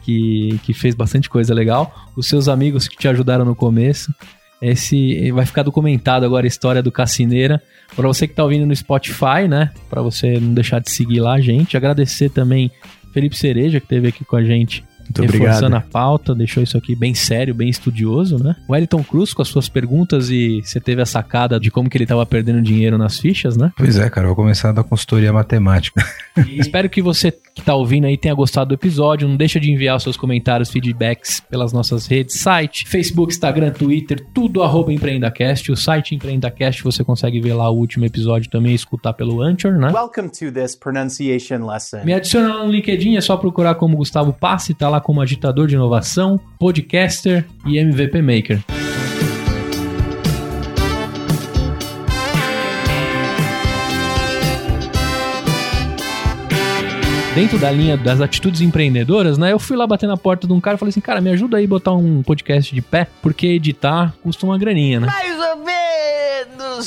Que, que fez bastante coisa legal. Os seus amigos que te ajudaram no começo. Esse vai ficar documentado agora a história do Cassineira. Para você que tá ouvindo no Spotify, né? Para você não deixar de seguir lá, gente. Agradecer também Felipe Cereja, que esteve aqui com a gente Muito reforçando obrigado. a pauta, deixou isso aqui bem sério, bem estudioso, né? O Wellington Cruz com as suas perguntas e você teve a sacada de como que ele tava perdendo dinheiro nas fichas, né? Pois é, cara, vou começar a dar consultoria matemática. E espero que você que tá ouvindo aí tenha gostado do episódio. Não deixa de enviar os seus comentários, feedbacks pelas nossas redes, site, Facebook, Instagram, Twitter, tudo arroba EmpreendaCast. O site EmpreendaCast você consegue ver lá o último episódio também e escutar pelo Anchor, né? Welcome to this pronunciation lesson. Me adiciona lá no LinkedIn, é só procurar como Gustavo Passi, tá lá como agitador de inovação, podcaster e MVP Maker. Dentro da linha das atitudes empreendedoras, né? Eu fui lá bater na porta de um cara e falei assim: cara, me ajuda aí a botar um podcast de pé, porque editar custa uma graninha, né? Mais ou menos,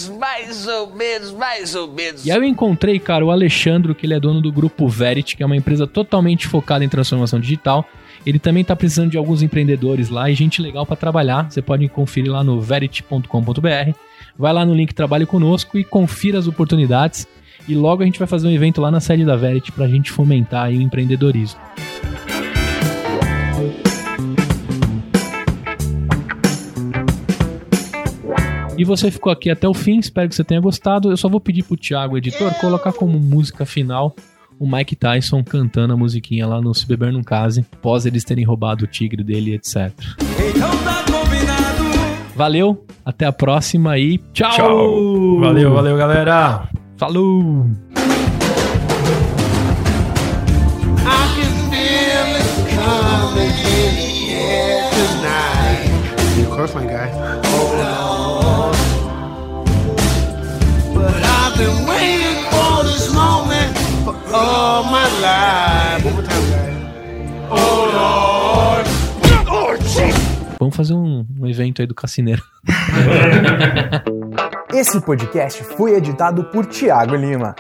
mais ou menos, mais ou menos. E aí eu encontrei, cara, o Alexandro, que ele é dono do grupo Verit, que é uma empresa totalmente focada em transformação digital. Ele também tá precisando de alguns empreendedores lá e gente legal para trabalhar. Você pode conferir lá no verit.com.br. Vai lá no link Trabalhe Conosco e confira as oportunidades. E logo a gente vai fazer um evento lá na sede da Verit pra gente fomentar o empreendedorismo. E você ficou aqui até o fim, espero que você tenha gostado. Eu só vou pedir pro Thiago, editor, colocar como música final o Mike Tyson cantando a musiquinha lá no Se Beber Num Case, após eles terem roubado o tigre dele, etc. Valeu, até a próxima e tchau! Tchau. Valeu, valeu, galera. Falou! Of course, my guy. Vamos fazer um, um evento aí do Cassineiro. Esse podcast foi editado por Tiago Lima.